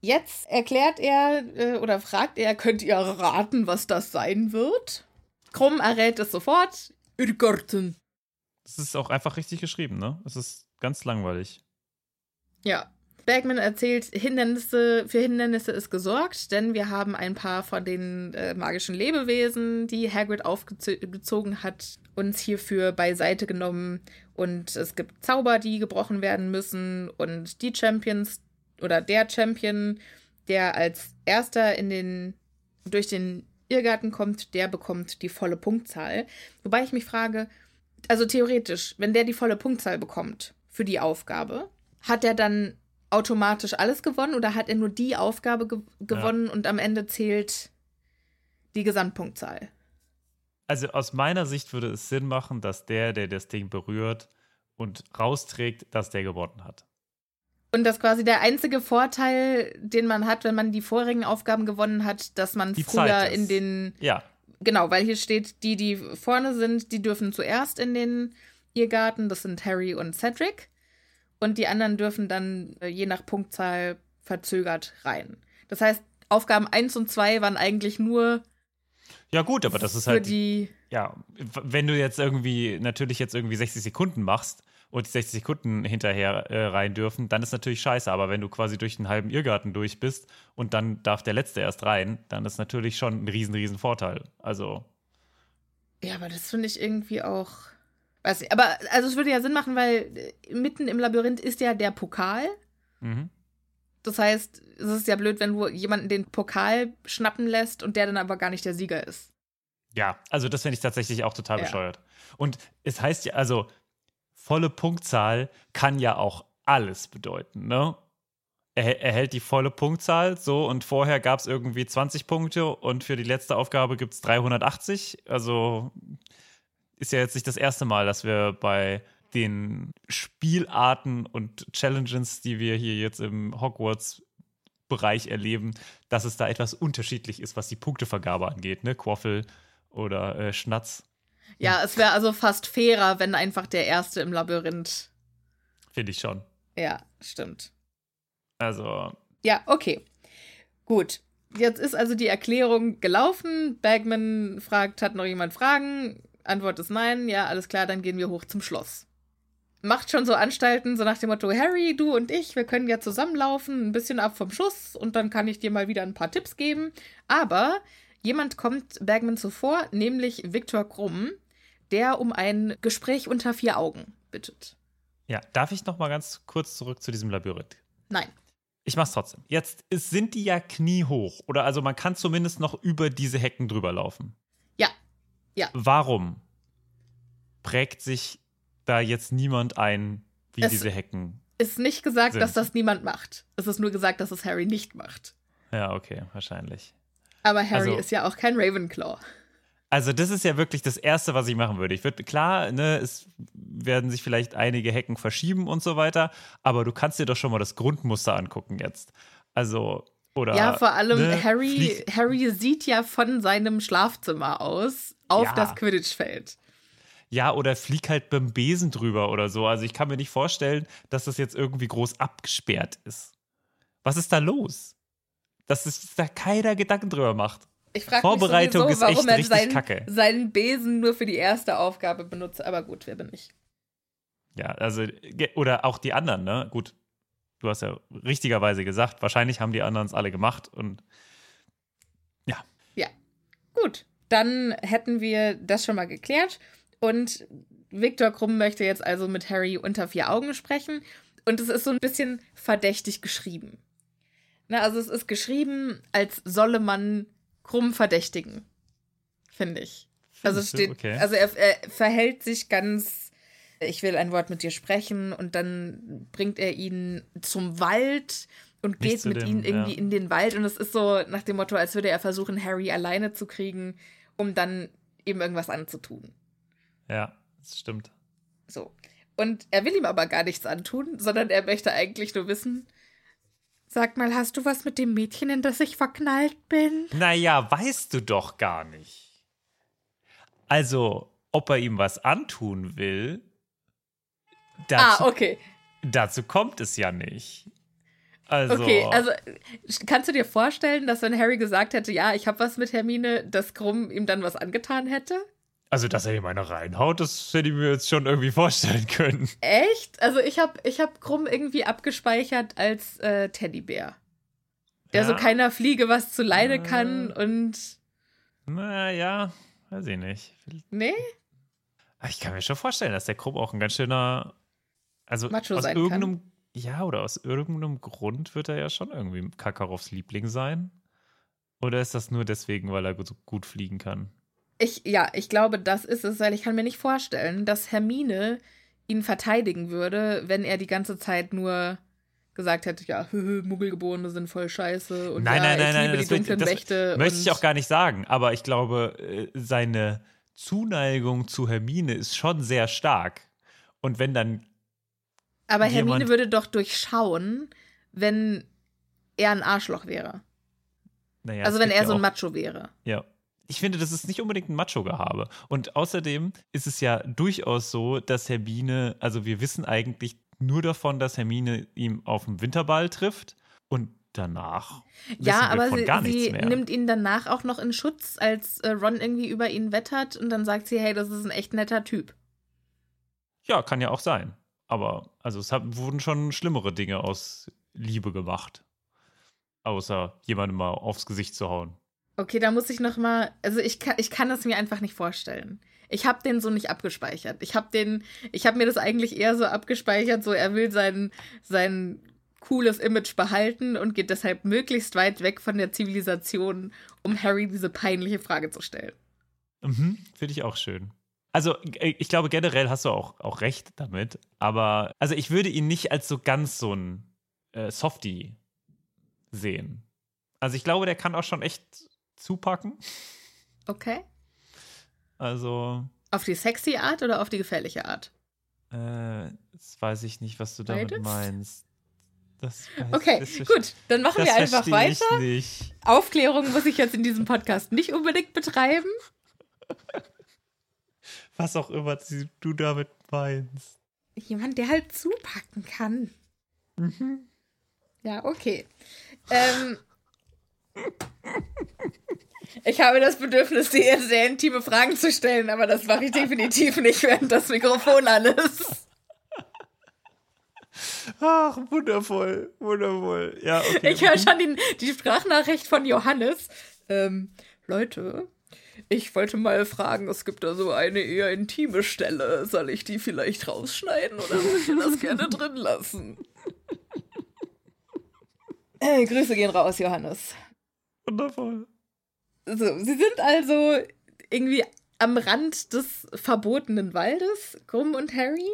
Jetzt erklärt er äh, oder fragt er, könnt ihr raten, was das sein wird? Krumm errät es sofort. Irrgarten. Es ist auch einfach richtig geschrieben, ne? Es ist ganz langweilig. Ja. Bergman erzählt, Hindernisse, für Hindernisse ist gesorgt, denn wir haben ein paar von den äh, magischen Lebewesen, die Hagrid aufgezogen hat, uns hierfür beiseite genommen. Und es gibt Zauber, die gebrochen werden müssen. Und die Champions oder der Champion, der als erster in den, durch den Irrgarten kommt, der bekommt die volle Punktzahl. Wobei ich mich frage, also theoretisch, wenn der die volle Punktzahl bekommt für die Aufgabe, hat er dann automatisch alles gewonnen oder hat er nur die Aufgabe ge gewonnen ja. und am Ende zählt die Gesamtpunktzahl? Also aus meiner Sicht würde es Sinn machen, dass der, der das Ding berührt und rausträgt, dass der gewonnen hat. Und das quasi der einzige Vorteil, den man hat, wenn man die vorigen Aufgaben gewonnen hat, dass man die früher in den. Ja. Genau, weil hier steht, die, die vorne sind, die dürfen zuerst in den Irrgarten. Das sind Harry und Cedric. Und die anderen dürfen dann äh, je nach Punktzahl verzögert rein. Das heißt, Aufgaben 1 und 2 waren eigentlich nur. Ja, gut, aber das ist halt. Die ja, wenn du jetzt irgendwie, natürlich jetzt irgendwie 60 Sekunden machst und die 60 Sekunden hinterher äh, rein dürfen, dann ist natürlich scheiße. Aber wenn du quasi durch einen halben Irrgarten durch bist und dann darf der Letzte erst rein, dann ist natürlich schon ein riesen, riesen Vorteil. Also. Ja, aber das finde ich irgendwie auch. Weiß nicht, aber also es würde ja Sinn machen, weil äh, mitten im Labyrinth ist ja der Pokal. Mhm. Das heißt, es ist ja blöd, wenn du jemanden den Pokal schnappen lässt und der dann aber gar nicht der Sieger ist. Ja, also das finde ich tatsächlich auch total ja. bescheuert. Und es heißt ja, also volle Punktzahl kann ja auch alles bedeuten, ne? Er, er hält die volle Punktzahl so und vorher gab es irgendwie 20 Punkte und für die letzte Aufgabe gibt es 380. Also ist ja jetzt nicht das erste Mal, dass wir bei den Spielarten und Challenges, die wir hier jetzt im Hogwarts-Bereich erleben, dass es da etwas unterschiedlich ist, was die Punktevergabe angeht, ne? Quaffel oder äh, Schnatz. Ja, es wäre also fast fairer, wenn einfach der Erste im Labyrinth. Finde ich schon. Ja, stimmt. Also. Ja, okay. Gut. Jetzt ist also die Erklärung gelaufen. Bagman fragt, hat noch jemand Fragen? Antwort ist nein. Ja, alles klar, dann gehen wir hoch zum Schloss. Macht schon so Anstalten, so nach dem Motto: Harry, du und ich, wir können ja zusammenlaufen, ein bisschen ab vom Schuss und dann kann ich dir mal wieder ein paar Tipps geben. Aber jemand kommt Bagman zuvor, nämlich Viktor Krumm, der um ein Gespräch unter vier Augen bittet. Ja, darf ich noch mal ganz kurz zurück zu diesem Labyrinth? Nein. Ich mach's trotzdem. Jetzt sind die ja kniehoch. Oder also man kann zumindest noch über diese Hecken drüber laufen. Ja. Ja. Warum prägt sich da jetzt niemand ein, wie es diese Hecken? Ist nicht gesagt, sind? dass das niemand macht. Es ist nur gesagt, dass es Harry nicht macht. Ja, okay, wahrscheinlich. Aber Harry also, ist ja auch kein Ravenclaw. Also, das ist ja wirklich das Erste, was ich machen würde. Ich würde, klar, ne, es werden sich vielleicht einige Hecken verschieben und so weiter, aber du kannst dir doch schon mal das Grundmuster angucken jetzt. Also, oder. Ja, vor allem ne, Harry, Harry sieht ja von seinem Schlafzimmer aus auf ja. das Quidditch-Feld. Ja, oder flieg halt beim Besen drüber oder so. Also, ich kann mir nicht vorstellen, dass das jetzt irgendwie groß abgesperrt ist. Was ist da los? Dass sich da keiner Gedanken drüber macht. Ich frage Vorbereitung mich sowieso, warum er seinen, kacke. seinen Besen nur für die erste Aufgabe benutzt. Aber gut, wer bin ich? Ja, also, oder auch die anderen, ne? Gut, du hast ja richtigerweise gesagt, wahrscheinlich haben die anderen es alle gemacht und ja. Ja, gut. Dann hätten wir das schon mal geklärt. Und Viktor Krumm möchte jetzt also mit Harry unter vier Augen sprechen. Und es ist so ein bisschen verdächtig geschrieben. Na, also es ist geschrieben, als solle man krumm verdächtigen. Finde ich. Also steht, okay. also er, er, verhält sich ganz, ich will ein Wort mit dir sprechen und dann bringt er ihn zum Wald und geht mit dem, ihm irgendwie ja. in den Wald und es ist so nach dem Motto, als würde er versuchen, Harry alleine zu kriegen, um dann eben irgendwas anzutun. Ja, das stimmt. So. Und er will ihm aber gar nichts antun, sondern er möchte eigentlich nur wissen, Sag mal, hast du was mit dem Mädchen, in das ich verknallt bin? Naja, weißt du doch gar nicht. Also, ob er ihm was antun will, dazu, ah, okay. dazu kommt es ja nicht. Also, Okay, also kannst du dir vorstellen, dass wenn Harry gesagt hätte, ja, ich habe was mit Hermine, dass Krumm ihm dann was angetan hätte? also, dass er ihm eine reinhaut, das hätte ich mir jetzt schon irgendwie vorstellen können. Echt? Also ich habe ich hab Krumm irgendwie abgespeichert als äh, Teddybär. Der Ja. so keiner Fliege was zu Leide kann und. Naja, weiß ich nicht. Nee? Ich kann mir schon vorstellen, dass der Krupp auch ein ganz schöner. Also Macho aus sein kann. Ja, oder aus irgendeinem Grund wird er ja schon irgendwie Kakarovs Liebling sein. Oder ist das nur deswegen, weil er so gut fliegen kann? Ich, ja, ich glaube, das ist es, weil ich kann mir nicht vorstellen, dass Hermine ihn verteidigen würde, wenn er die ganze Zeit nur gesagt hätte, ja, hö, Muggelgeborene sind voll scheiße und Nein, ja, nein, nein, ich nein, liebe das die dunklen Mächte. Möchte ich auch gar nicht sagen, aber ich glaube, äh, seine Zuneigung zu Hermine ist schon sehr stark. Und wenn dann. Aber Hermine jemand- würde doch durchschauen, wenn er ein Arschloch wäre. Naja, also wenn er ja so ein Macho wäre. Ja. Ich finde, das ist nicht unbedingt ein Macho-Gehabe. Und außerdem ist es ja durchaus so, dass Hermine, also wir wissen eigentlich nur davon, dass Hermine ihm auf dem Winterball trifft und danach Ja, wir aber von sie, gar nichts sie nimmt ihn danach auch noch in Schutz, als äh, Ron irgendwie über ihn wettert und dann sagt sie, hey, das ist ein echt netter Typ. ja, kann ja auch sein. Aber also es hab, wurden schon schlimmere Dinge aus Liebe gemacht. Außer jemandem mal aufs Gesicht zu hauen. Okay, da muss ich noch mal, also ich kann, ich kann es mir einfach nicht vorstellen. Ich habe den so nicht abgespeichert. Ich habe den, ich habe mir das eigentlich eher so abgespeichert, so er will sein, sein cooles Image behalten und geht deshalb möglichst weit weg von der Zivilisation, um Harry diese peinliche Frage zu stellen. Mhm, Finde ich auch schön. Also, äh, ich glaube, generell hast du auch, auch recht damit. Aber, also, ich würde ihn nicht als so ganz so ein äh, Softie sehen. Also, ich glaube, der kann auch schon echt zupacken. Okay? Also, Auf die sexy Art oder auf die gefährliche Art? äh, jetzt weiß ich nicht, was du damit Beides? meinst. Das weiß- Okay, das gut, dann machen das wir einfach weiter. Aufklärung muss ich jetzt in diesem Podcast nicht unbedingt betreiben. Was auch immer du damit meinst. Jemand, der halt zupacken kann. Ja, okay. Ähm, ich habe das Bedürfnis, dir sehr intime Fragen zu stellen, aber das mache ich definitiv nicht, während das Mikrofon an ist. Ach, wundervoll, wundervoll. Ja, okay. Ich höre schon die, die Sprachnachricht von Johannes. Ähm, Leute, ich wollte mal fragen, es gibt da so eine eher intime Stelle. Soll ich die vielleicht rausschneiden oder wollt ihr das gerne drin lassen? Äh, Grüße gehen raus, Johannes. Wundervoll. So, sie sind also irgendwie am Rand des verbotenen Waldes, Krumm und Harry.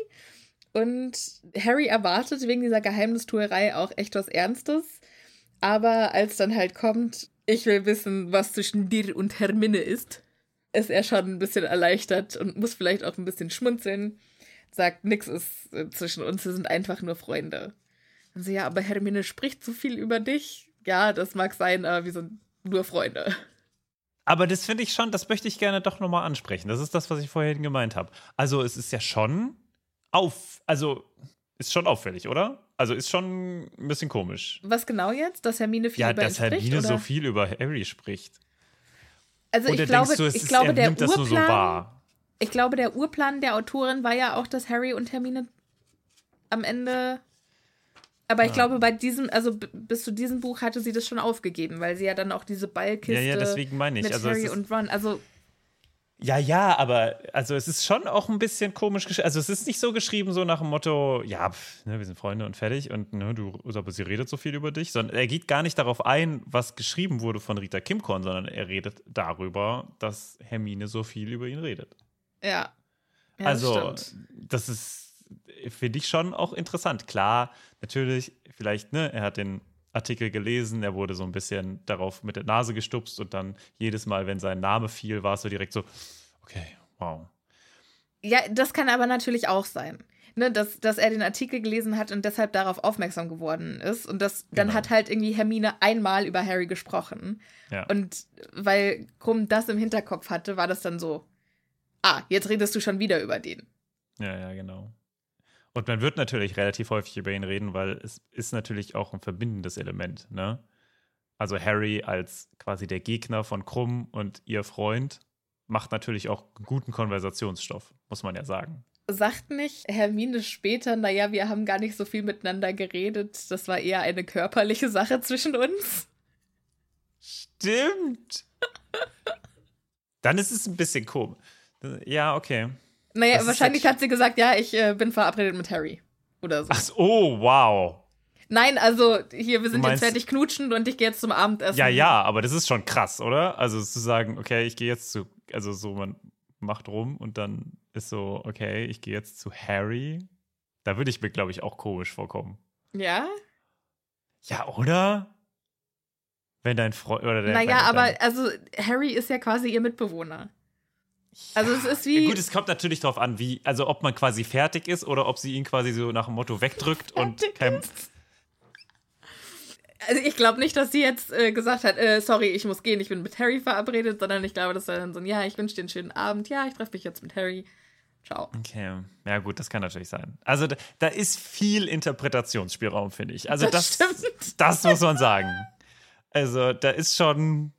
Und Harry erwartet wegen dieser Geheimnistuerei auch echt was Ernstes. Aber als dann halt kommt, ich will wissen, was zwischen dir und Hermine ist, ist er schon ein bisschen erleichtert und muss vielleicht auch ein bisschen schmunzeln. Sagt, nix ist äh, zwischen uns, wir sind einfach nur Freunde. Und sie, ja, aber Hermine spricht so viel über dich. Ja, das mag sein, aber wir sind nur Freunde. Aber das finde ich schon, das möchte ich gerne doch nochmal ansprechen. Das ist das, was ich vorhin gemeint habe. Also, es ist ja schon auf, also ist schon auffällig, oder? Also ist schon ein bisschen komisch. Was genau jetzt? Dass Hermine viel Ja, über ihn dass spricht? Hermine oder? so viel über Harry spricht. Also Oder ich glaube, du, ich ist, glaube er der Urplan, so ich glaube, der Urplan der Autorin war ja auch, dass Harry und Hermine am Ende. Aber ich Ah. glaube, bei diesem, also bis zu diesem Buch hatte sie das schon aufgegeben, weil sie ja dann auch diese Ballkiste Ja, ja, deswegen meine ich. mit Also Harry und Ron. Also Ja, ja, aber also es ist schon auch ein bisschen komisch geschrieben. Also es ist nicht so geschrieben, so nach dem Motto, ja, pf, ne, wir sind Freunde und fertig und ne, du, aber sie redet so viel über dich, sondern er geht gar nicht darauf ein, was geschrieben wurde von Rita Kimkorn, sondern er redet darüber, dass Hermine so viel über ihn redet. ja. ja also, das das ist, finde ich schon auch interessant. Klar, natürlich, vielleicht, ne, er hat den Artikel gelesen, er wurde so ein bisschen darauf mit der Nase gestupst und dann jedes Mal, wenn sein Name fiel, war es so direkt so, okay, wow. Ja, das kann aber natürlich auch sein. Ne, dass, dass er den Artikel gelesen hat und deshalb darauf aufmerksam geworden ist. Und das, dann Genau. hat halt irgendwie Hermine einmal über Harry gesprochen. Ja. Und weil Krumm das im Hinterkopf hatte, war das dann so, ah, jetzt redest du schon wieder über den. Ja, ja, genau. Und man wird natürlich relativ häufig über ihn reden, weil es ist natürlich auch ein verbindendes Element, ne? Also Harry als quasi der Gegner von Krumm und ihr Freund macht natürlich auch guten Konversationsstoff, muss man ja sagen. Sagt nicht Hermine später, naja, wir haben gar nicht so viel miteinander geredet, das war eher eine körperliche Sache zwischen uns? Stimmt. Dann ist es ein bisschen komisch. Ja, okay. Naja, das wahrscheinlich halt hat sie gesagt, ja, ich äh, bin verabredet mit Harry. Oder so. Ach, oh, wow. Nein, also hier, wir sind meinst, jetzt fertig knutschen und ich gehe jetzt zum Abendessen. Ja, ja, aber das ist schon krass, oder? Also zu sagen, okay, ich gehe jetzt zu, also so, man macht rum und dann ist so, okay, ich gehe jetzt zu Harry. Da würde ich mir, glaube ich, auch komisch vorkommen. Ja? Ja, oder? Wenn dein Freund oder der. Naja, aber also Harry ist ja quasi ihr Mitbewohner. Also es ist wie. Ja, gut, es kommt natürlich darauf an, wie, also ob man quasi fertig ist oder ob sie ihn quasi so nach dem Motto wegdrückt und kein. Also ich glaube nicht, dass sie jetzt äh, gesagt hat, äh, sorry, ich muss gehen, ich bin mit Harry verabredet, sondern ich glaube, das war dann so ein, ja, ich wünsche dir einen schönen Abend, ja, ich treffe mich jetzt mit Harry. Ciao. Okay, ja gut, das kann natürlich sein. Also da, da ist viel Interpretationsspielraum, finde ich. Also das, das, das muss man sagen. Also da ist schon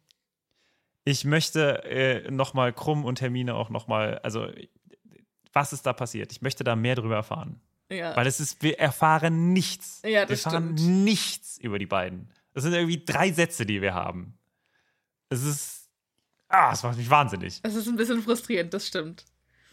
ich möchte äh, nochmal Krumm und Termine auch nochmal, also was ist da passiert? Ich möchte da mehr drüber erfahren. Ja. Weil es ist, wir erfahren nichts. Ja, das wir erfahren stimmt. nichts über die beiden. Das sind irgendwie drei Sätze, die wir haben. Es ist, ah, es macht mich wahnsinnig. Es ist ein bisschen frustrierend, das stimmt.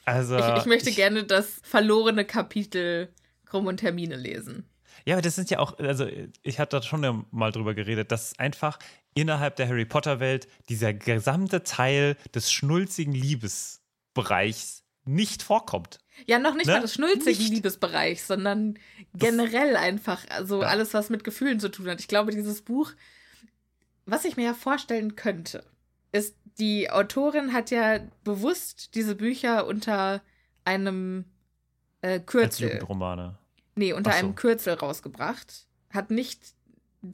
Also, ich, ich möchte ich, gerne das verlorene Kapitel Krumm und Termine lesen. Ja, aber das sind ja auch, also ich hatte da schon mal drüber geredet, dass einfach innerhalb der Harry Potter-Welt dieser gesamte Teil des schnulzigen Liebesbereichs nicht vorkommt. Ja, noch nicht ne? mal des schnulzigen Liebesbereichs, sondern generell einfach, also ja. alles, was mit Gefühlen zu tun hat. Ich glaube, dieses Buch, was ich mir ja vorstellen könnte, ist, die Autorin hat ja bewusst diese Bücher unter einem äh, Kürzel. Als Jugendromane. Nee, unter so. einem Kürzel rausgebracht. Hat nicht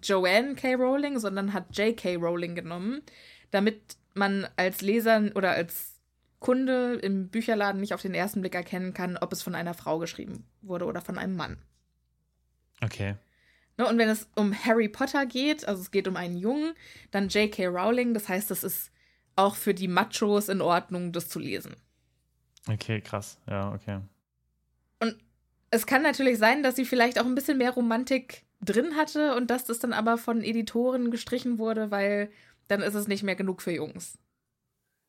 Joanne K. Rowling, sondern hat J.K. Rowling genommen, damit man als Leser oder als Kunde im Bücherladen nicht auf den ersten Blick erkennen kann, ob es von einer Frau geschrieben wurde oder von einem Mann. Okay. Ne, und wenn es um Harry Potter geht, also es geht um einen Jungen, dann J.K. Rowling, das heißt, das ist auch für die Machos in Ordnung, das zu lesen. Okay, krass. Ja, okay. Und es kann natürlich sein, dass sie vielleicht auch ein bisschen mehr Romantik drin hatte und dass das dann aber von Editoren gestrichen wurde, weil dann ist es nicht mehr genug für Jungs.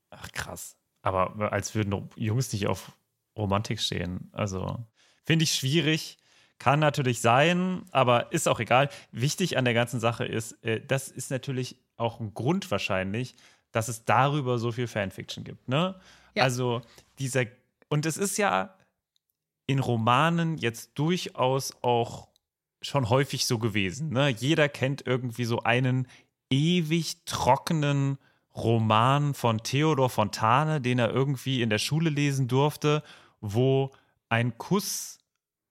Ach krass. Aber als würden Jungs nicht auf Romantik stehen. Also finde ich schwierig. Kann natürlich sein, aber ist auch egal. Wichtig an der ganzen Sache ist, äh, das ist natürlich auch ein Grund wahrscheinlich, dass es darüber so viel Fanfiction gibt. Ne? Ja. Also dieser, und es ist ja in Romanen jetzt durchaus auch schon häufig so gewesen. Ne? Jeder kennt irgendwie so einen ewig trockenen Roman von Theodor Fontane, den er irgendwie in der Schule lesen durfte, wo ein Kuss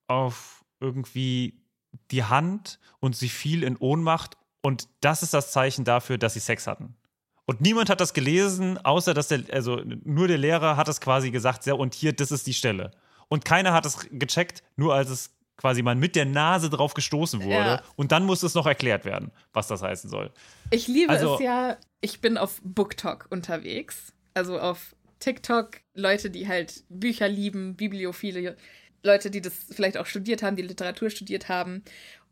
auf irgendwie die Hand und sie fiel in Ohnmacht und das ist das Zeichen dafür, dass sie Sex hatten. Und niemand hat das gelesen, außer dass der, also nur der Lehrer hat es quasi gesagt, ja, und hier, das ist die Stelle. Und keiner hat es gecheckt, nur als es quasi man mit der Nase drauf gestoßen wurde. Ja. Und dann muss es noch erklärt werden, was das heißen soll. Ich liebe also, es ja, ich bin auf BookTok unterwegs. Also auf TikTok, Leute, die halt Bücher lieben, Bibliophile, Leute, die das vielleicht auch studiert haben, die Literatur studiert haben.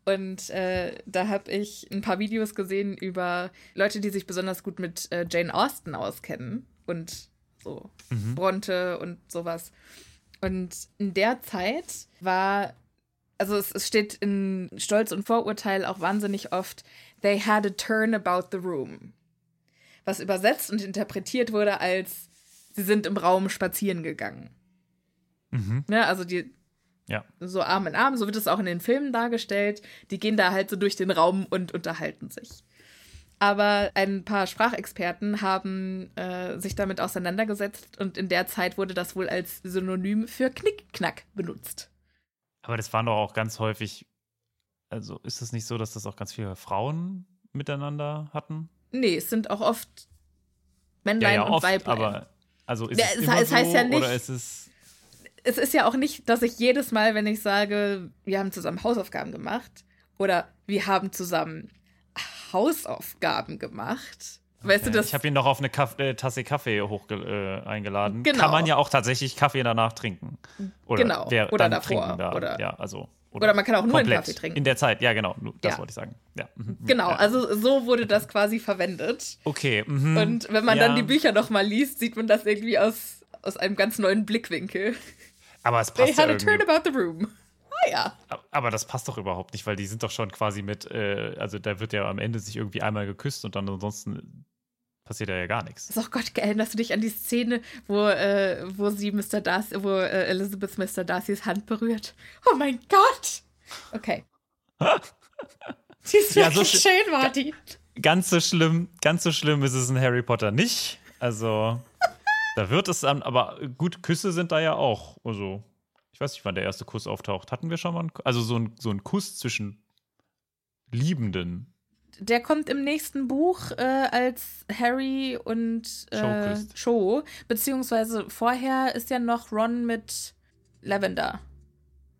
Und äh, da habe ich ein paar Videos gesehen über Leute, die sich besonders gut mit äh, Jane Austen auskennen und so mhm. Bronte und sowas. Und in der Zeit war, also es, es steht in Stolz und Vorurteil auch wahnsinnig oft, they had a turn about the room. Was übersetzt und interpretiert wurde als, sie sind im Raum spazieren gegangen. Mhm. Ja, ne, also die, ja. so Arm in Arm, so wird es auch in den Filmen dargestellt. Die gehen da halt so durch den Raum und unterhalten sich. Aber ein paar Sprachexperten haben äh, sich damit auseinandergesetzt und in der Zeit wurde das wohl als Synonym für Knickknack benutzt. Aber das waren doch auch ganz häufig, also ist es nicht so, dass das auch ganz viele Frauen miteinander hatten? Nee, es sind auch oft Männlein ja, ja, und oft, Weiblein. Aber, Also ist Ja, es, es immer heißt- es heißt so, ja nicht- oder ist es Es ist ja auch nicht, dass ich jedes Mal, wenn ich sage, wir haben zusammen Hausaufgaben gemacht oder wir haben zusammen Hausaufgaben gemacht. Weißt du, Ja, das ich habe ihn noch auf eine Kaff äh, Tasse Kaffee hoch äh, eingeladen. Genau. Kann man ja auch tatsächlich Kaffee danach trinken. Oder Genau. wer- Oder dann davor. trinken Da, Oder- ja, also, Oder man kann auch nur einen Kaffee trinken. In der Zeit, ja, genau. Das Ja. wollte ich sagen. Ja. mhm, Genau, ja. also so wurde das quasi verwendet. Okay. Mhm. Und wenn man ja. dann die Bücher nochmal liest, sieht man das irgendwie aus, aus einem ganz neuen Blickwinkel. Aber es They passt ja had a irgendwie. turn about the room. Ah ja. Aber das passt doch überhaupt nicht, weil die sind doch schon quasi mit, äh, also da wird ja am Ende sich irgendwie einmal geküsst und dann ansonsten passiert ja gar nichts. So, Gott, erinnerst du dich an die Szene, wo, äh, wo sie Mr. Darcy, wo äh, Elizabeth Mr. Darcys Hand berührt? Oh mein Gott! Okay. Die ist Ja, so wirklich sch- schön, war die. Ganz so schlimm, ganz so schlimm ist es in Harry Potter nicht. Also, da wird es dann, aber gut, Küsse sind da ja auch. Also, ich weiß nicht, wann der erste Kuss auftaucht. Hatten wir schon mal einen, also so ein, so ein Kuss zwischen Liebenden. Der kommt im nächsten Buch äh, als Harry und äh. Cho. Beziehungsweise vorher ist ja noch Ron mit Lavender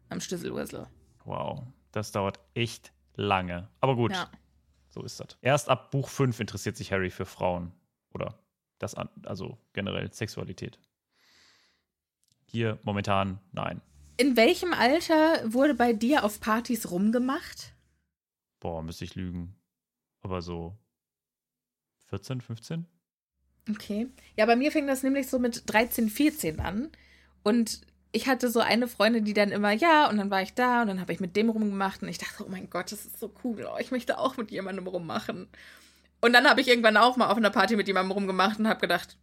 am Schlüsselwhistle. Wow, das dauert echt lange. Aber gut, Ja. so ist das. Erst ab Buch 5 interessiert sich Harry für Frauen. Oder das also generell Sexualität. Hier momentan nein. In welchem Alter wurde bei dir auf Partys rumgemacht? Boah, müsste ich lügen. Aber so 14, 15? Okay. Ja, bei mir fing das nämlich so mit 13, 14 an. Und ich hatte so eine Freundin, die dann immer, ja, und dann war ich da und dann habe ich mit dem rumgemacht und ich dachte, oh mein Gott, das ist so cool. Oh, ich möchte auch mit jemandem rummachen. Und dann habe ich irgendwann auch mal auf einer Party mit jemandem rumgemacht und habe gedacht,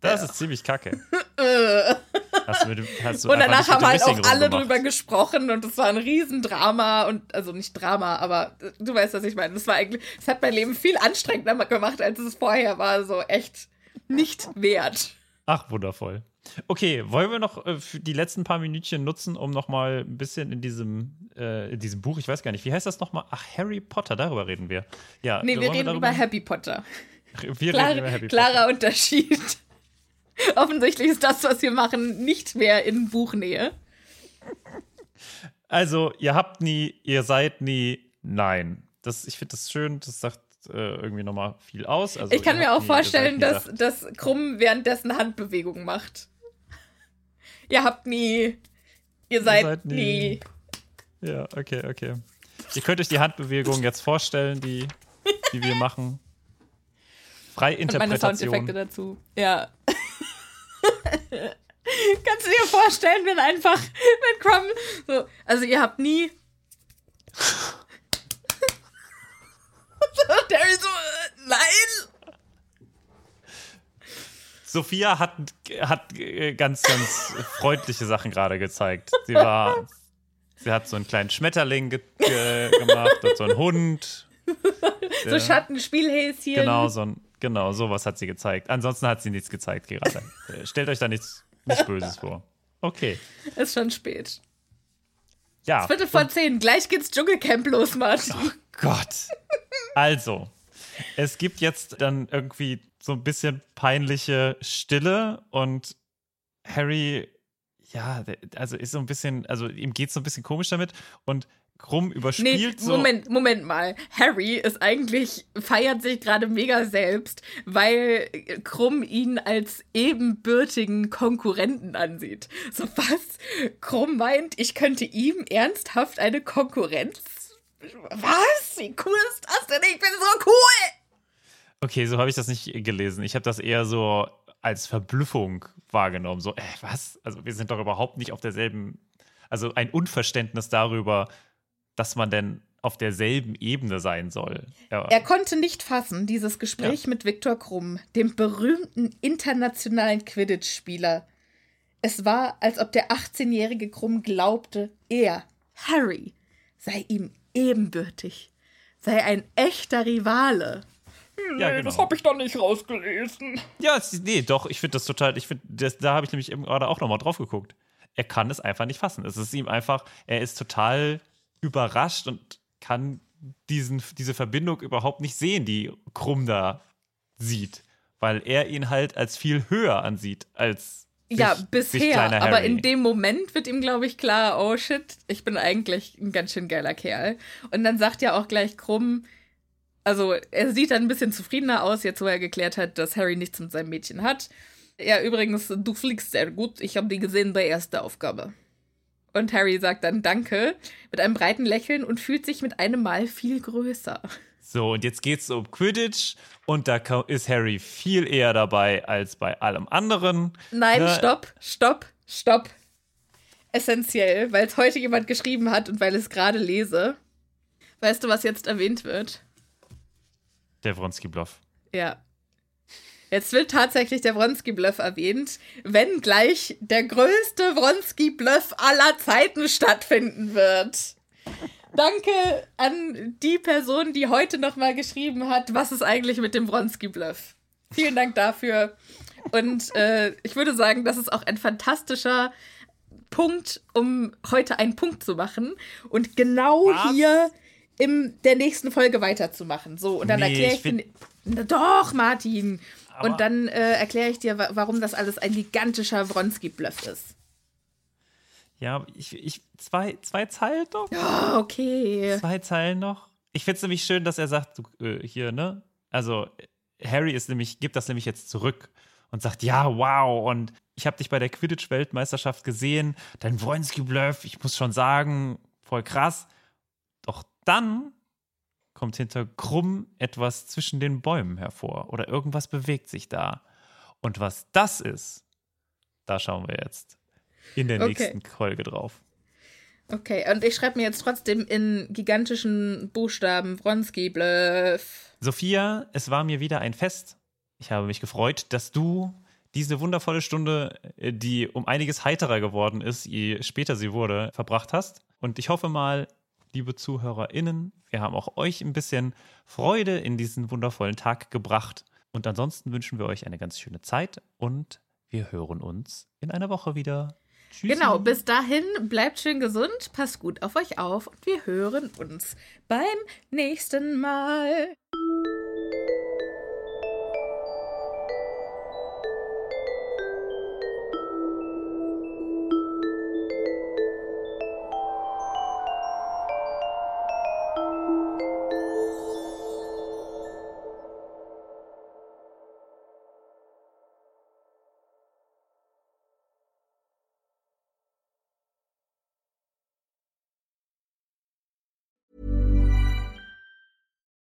Das Ja. ist ziemlich kacke. Hast du hast du Und danach haben halt auch alle rumgemacht. drüber gesprochen und es war ein Riesendrama und also nicht Drama, aber äh, du weißt, was ich meine. Das war eigentlich, es hat mein Leben viel anstrengender gemacht, als es vorher war. So echt nicht wert. Ach, wundervoll. Okay, wollen wir noch äh, die letzten paar Minütchen nutzen, um noch mal ein bisschen in diesem, äh, in diesem Buch, ich weiß gar nicht, wie heißt das nochmal? Ach, Harry Potter, darüber reden wir. Ja, Nee, wir reden darüber- über Happy Potter. Wir Klar, reden über Happy klarer Unterschied. Offensichtlich ist das, was wir machen, nicht mehr in Buchnähe. Also, ihr habt nie, ihr seid nie, nein. Das, ich finde das schön, das sagt äh, irgendwie nochmal viel aus. Also, ich kann ihr mir auch nie, ihr vorstellen, dass, dass Krumm währenddessen Handbewegungen macht. Ihr habt nie. Ihr seid, seid nie. nie. Ja, okay, okay. Ihr könnt euch die Handbewegung jetzt vorstellen, die, die wir machen. Freie Und meine Soundeffekte Interpretation. dazu. Ja. Kannst du dir vorstellen, wenn einfach, wenn Crumb so, also ihr habt nie. Und Harry so, äh, nein! Sophia hat, hat äh, ganz, ganz freundliche Sachen gerade gezeigt. Sie war, sie hat so einen kleinen Schmetterling ge ge gemacht und so einen Hund. So. Schattenspielhäschen. Genau, so ein, genau, sowas hat sie gezeigt. Ansonsten hat sie nichts gezeigt gerade. Stellt euch da nichts, nichts Böses vor. Okay. Ist schon spät. Ja. Viertel vor zehn, gleich geht's Dschungelcamp los, Martin. Gott. Also, es gibt jetzt dann irgendwie so ein bisschen peinliche Stille und Harry, ja, also ist so ein bisschen, also ihm geht es so ein bisschen komisch damit und Krumm Nee, überspielt so. Moment, Moment mal. Harry ist eigentlich, feiert sich gerade mega selbst, weil Krumm ihn als ebenbürtigen Konkurrenten ansieht. So was? Krumm meint, ich könnte ihm ernsthaft eine Konkurrenz? Was? Wie cool ist das denn? Ich bin so cool! Okay, so habe ich das nicht gelesen. Ich habe das eher so als Verblüffung wahrgenommen. So, äh, was? Also, wir sind doch überhaupt nicht auf derselben, also ein Unverständnis darüber, dass man denn auf derselben Ebene sein soll. Ja. Er konnte nicht fassen, dieses Gespräch mit Viktor Krumm, dem berühmten internationalen Quidditch-Spieler. Es war, als ob der 18-jährige Krumm glaubte, er, Harry, sei ihm ebenbürtig, sei ein echter Rivale. Ja, Nee, genau. das habe ich doch nicht rausgelesen. Ja, es- nee, doch, ich finde das total, ich finde, das- da habe ich nämlich eben gerade auch nochmal drauf geguckt. Er kann es einfach nicht fassen. Es ist ihm einfach, er ist total überrascht und kann diesen, diese Verbindung überhaupt nicht sehen, die Krumm da sieht. weil er ihn halt als viel höher ansieht als sich, Ja, bisher. Aber in dem Moment wird ihm, glaube ich, klar, oh shit, ich bin eigentlich ein ganz schön geiler Kerl. Und dann sagt ja auch gleich Krumm, also er sieht dann ein bisschen zufriedener aus, jetzt wo er geklärt hat, dass Harry nichts mit seinem Mädchen hat. Ja, übrigens, du fliegst sehr gut. Ich habe die gesehen bei erster Aufgabe. Und Harry sagt dann Danke mit einem breiten Lächeln und fühlt sich mit einem Mal viel größer. So, und jetzt geht's um Quidditch und da ist Harry viel eher dabei als bei allem anderen. Nein, Ne? stopp, stopp, stopp. Essentiell, weil es heute jemand geschrieben hat und weil ich es gerade lese. Weißt du, was jetzt erwähnt wird? Der Wronski-Bluff. Ja. Jetzt wird tatsächlich der Wronski-Bluff erwähnt, wenn gleich der größte Wronski-Bluff aller Zeiten stattfinden wird. Danke an die Person, die heute nochmal geschrieben hat, was ist eigentlich mit dem Wronski-Bluff. Vielen Dank dafür. Und äh, ich würde sagen, das ist auch ein fantastischer Punkt, um heute einen Punkt zu machen und genau Was? hier in der nächsten Folge weiterzumachen. So, und dann Nee, erkläre ich ich, find- Doch, Martin. Aber- und dann äh, erkläre ich dir, wa warum das alles ein gigantischer Wronski-Bluff ist. Ja, ich, ich zwei, zwei Zeilen noch. Oh, okay. Zwei Zeilen noch. Ich finde es nämlich schön, dass er sagt, du, äh, hier, ne? Also, Harry ist nämlich, gibt das nämlich jetzt zurück und sagt, ja, wow, und ich habe dich bei der Quidditch-Weltmeisterschaft gesehen, dein Wronski-Bluff, ich muss schon sagen, voll krass. Doch dann kommt hinter Krumm etwas zwischen den Bäumen hervor oder irgendwas bewegt sich da. Und was das ist, da schauen wir jetzt in der Okay. nächsten Folge drauf. Okay, und ich schreibe mir jetzt trotzdem in gigantischen Buchstaben Wronski-Bluff. Sophia, es war mir wieder ein Fest. Ich habe mich gefreut, dass du diese wundervolle Stunde, äh, die um einiges heiterer geworden ist, je später sie wurde, verbracht hast. Und ich hoffe mal, liebe ZuhörerInnen, wir haben auch euch ein bisschen Freude in diesen wundervollen Tag gebracht. Und ansonsten wünschen wir euch eine ganz schöne Zeit und wir hören uns in einer Woche wieder. Tschüssi. Genau, bis dahin bleibt schön gesund, passt gut auf euch auf und wir hören uns beim nächsten Mal.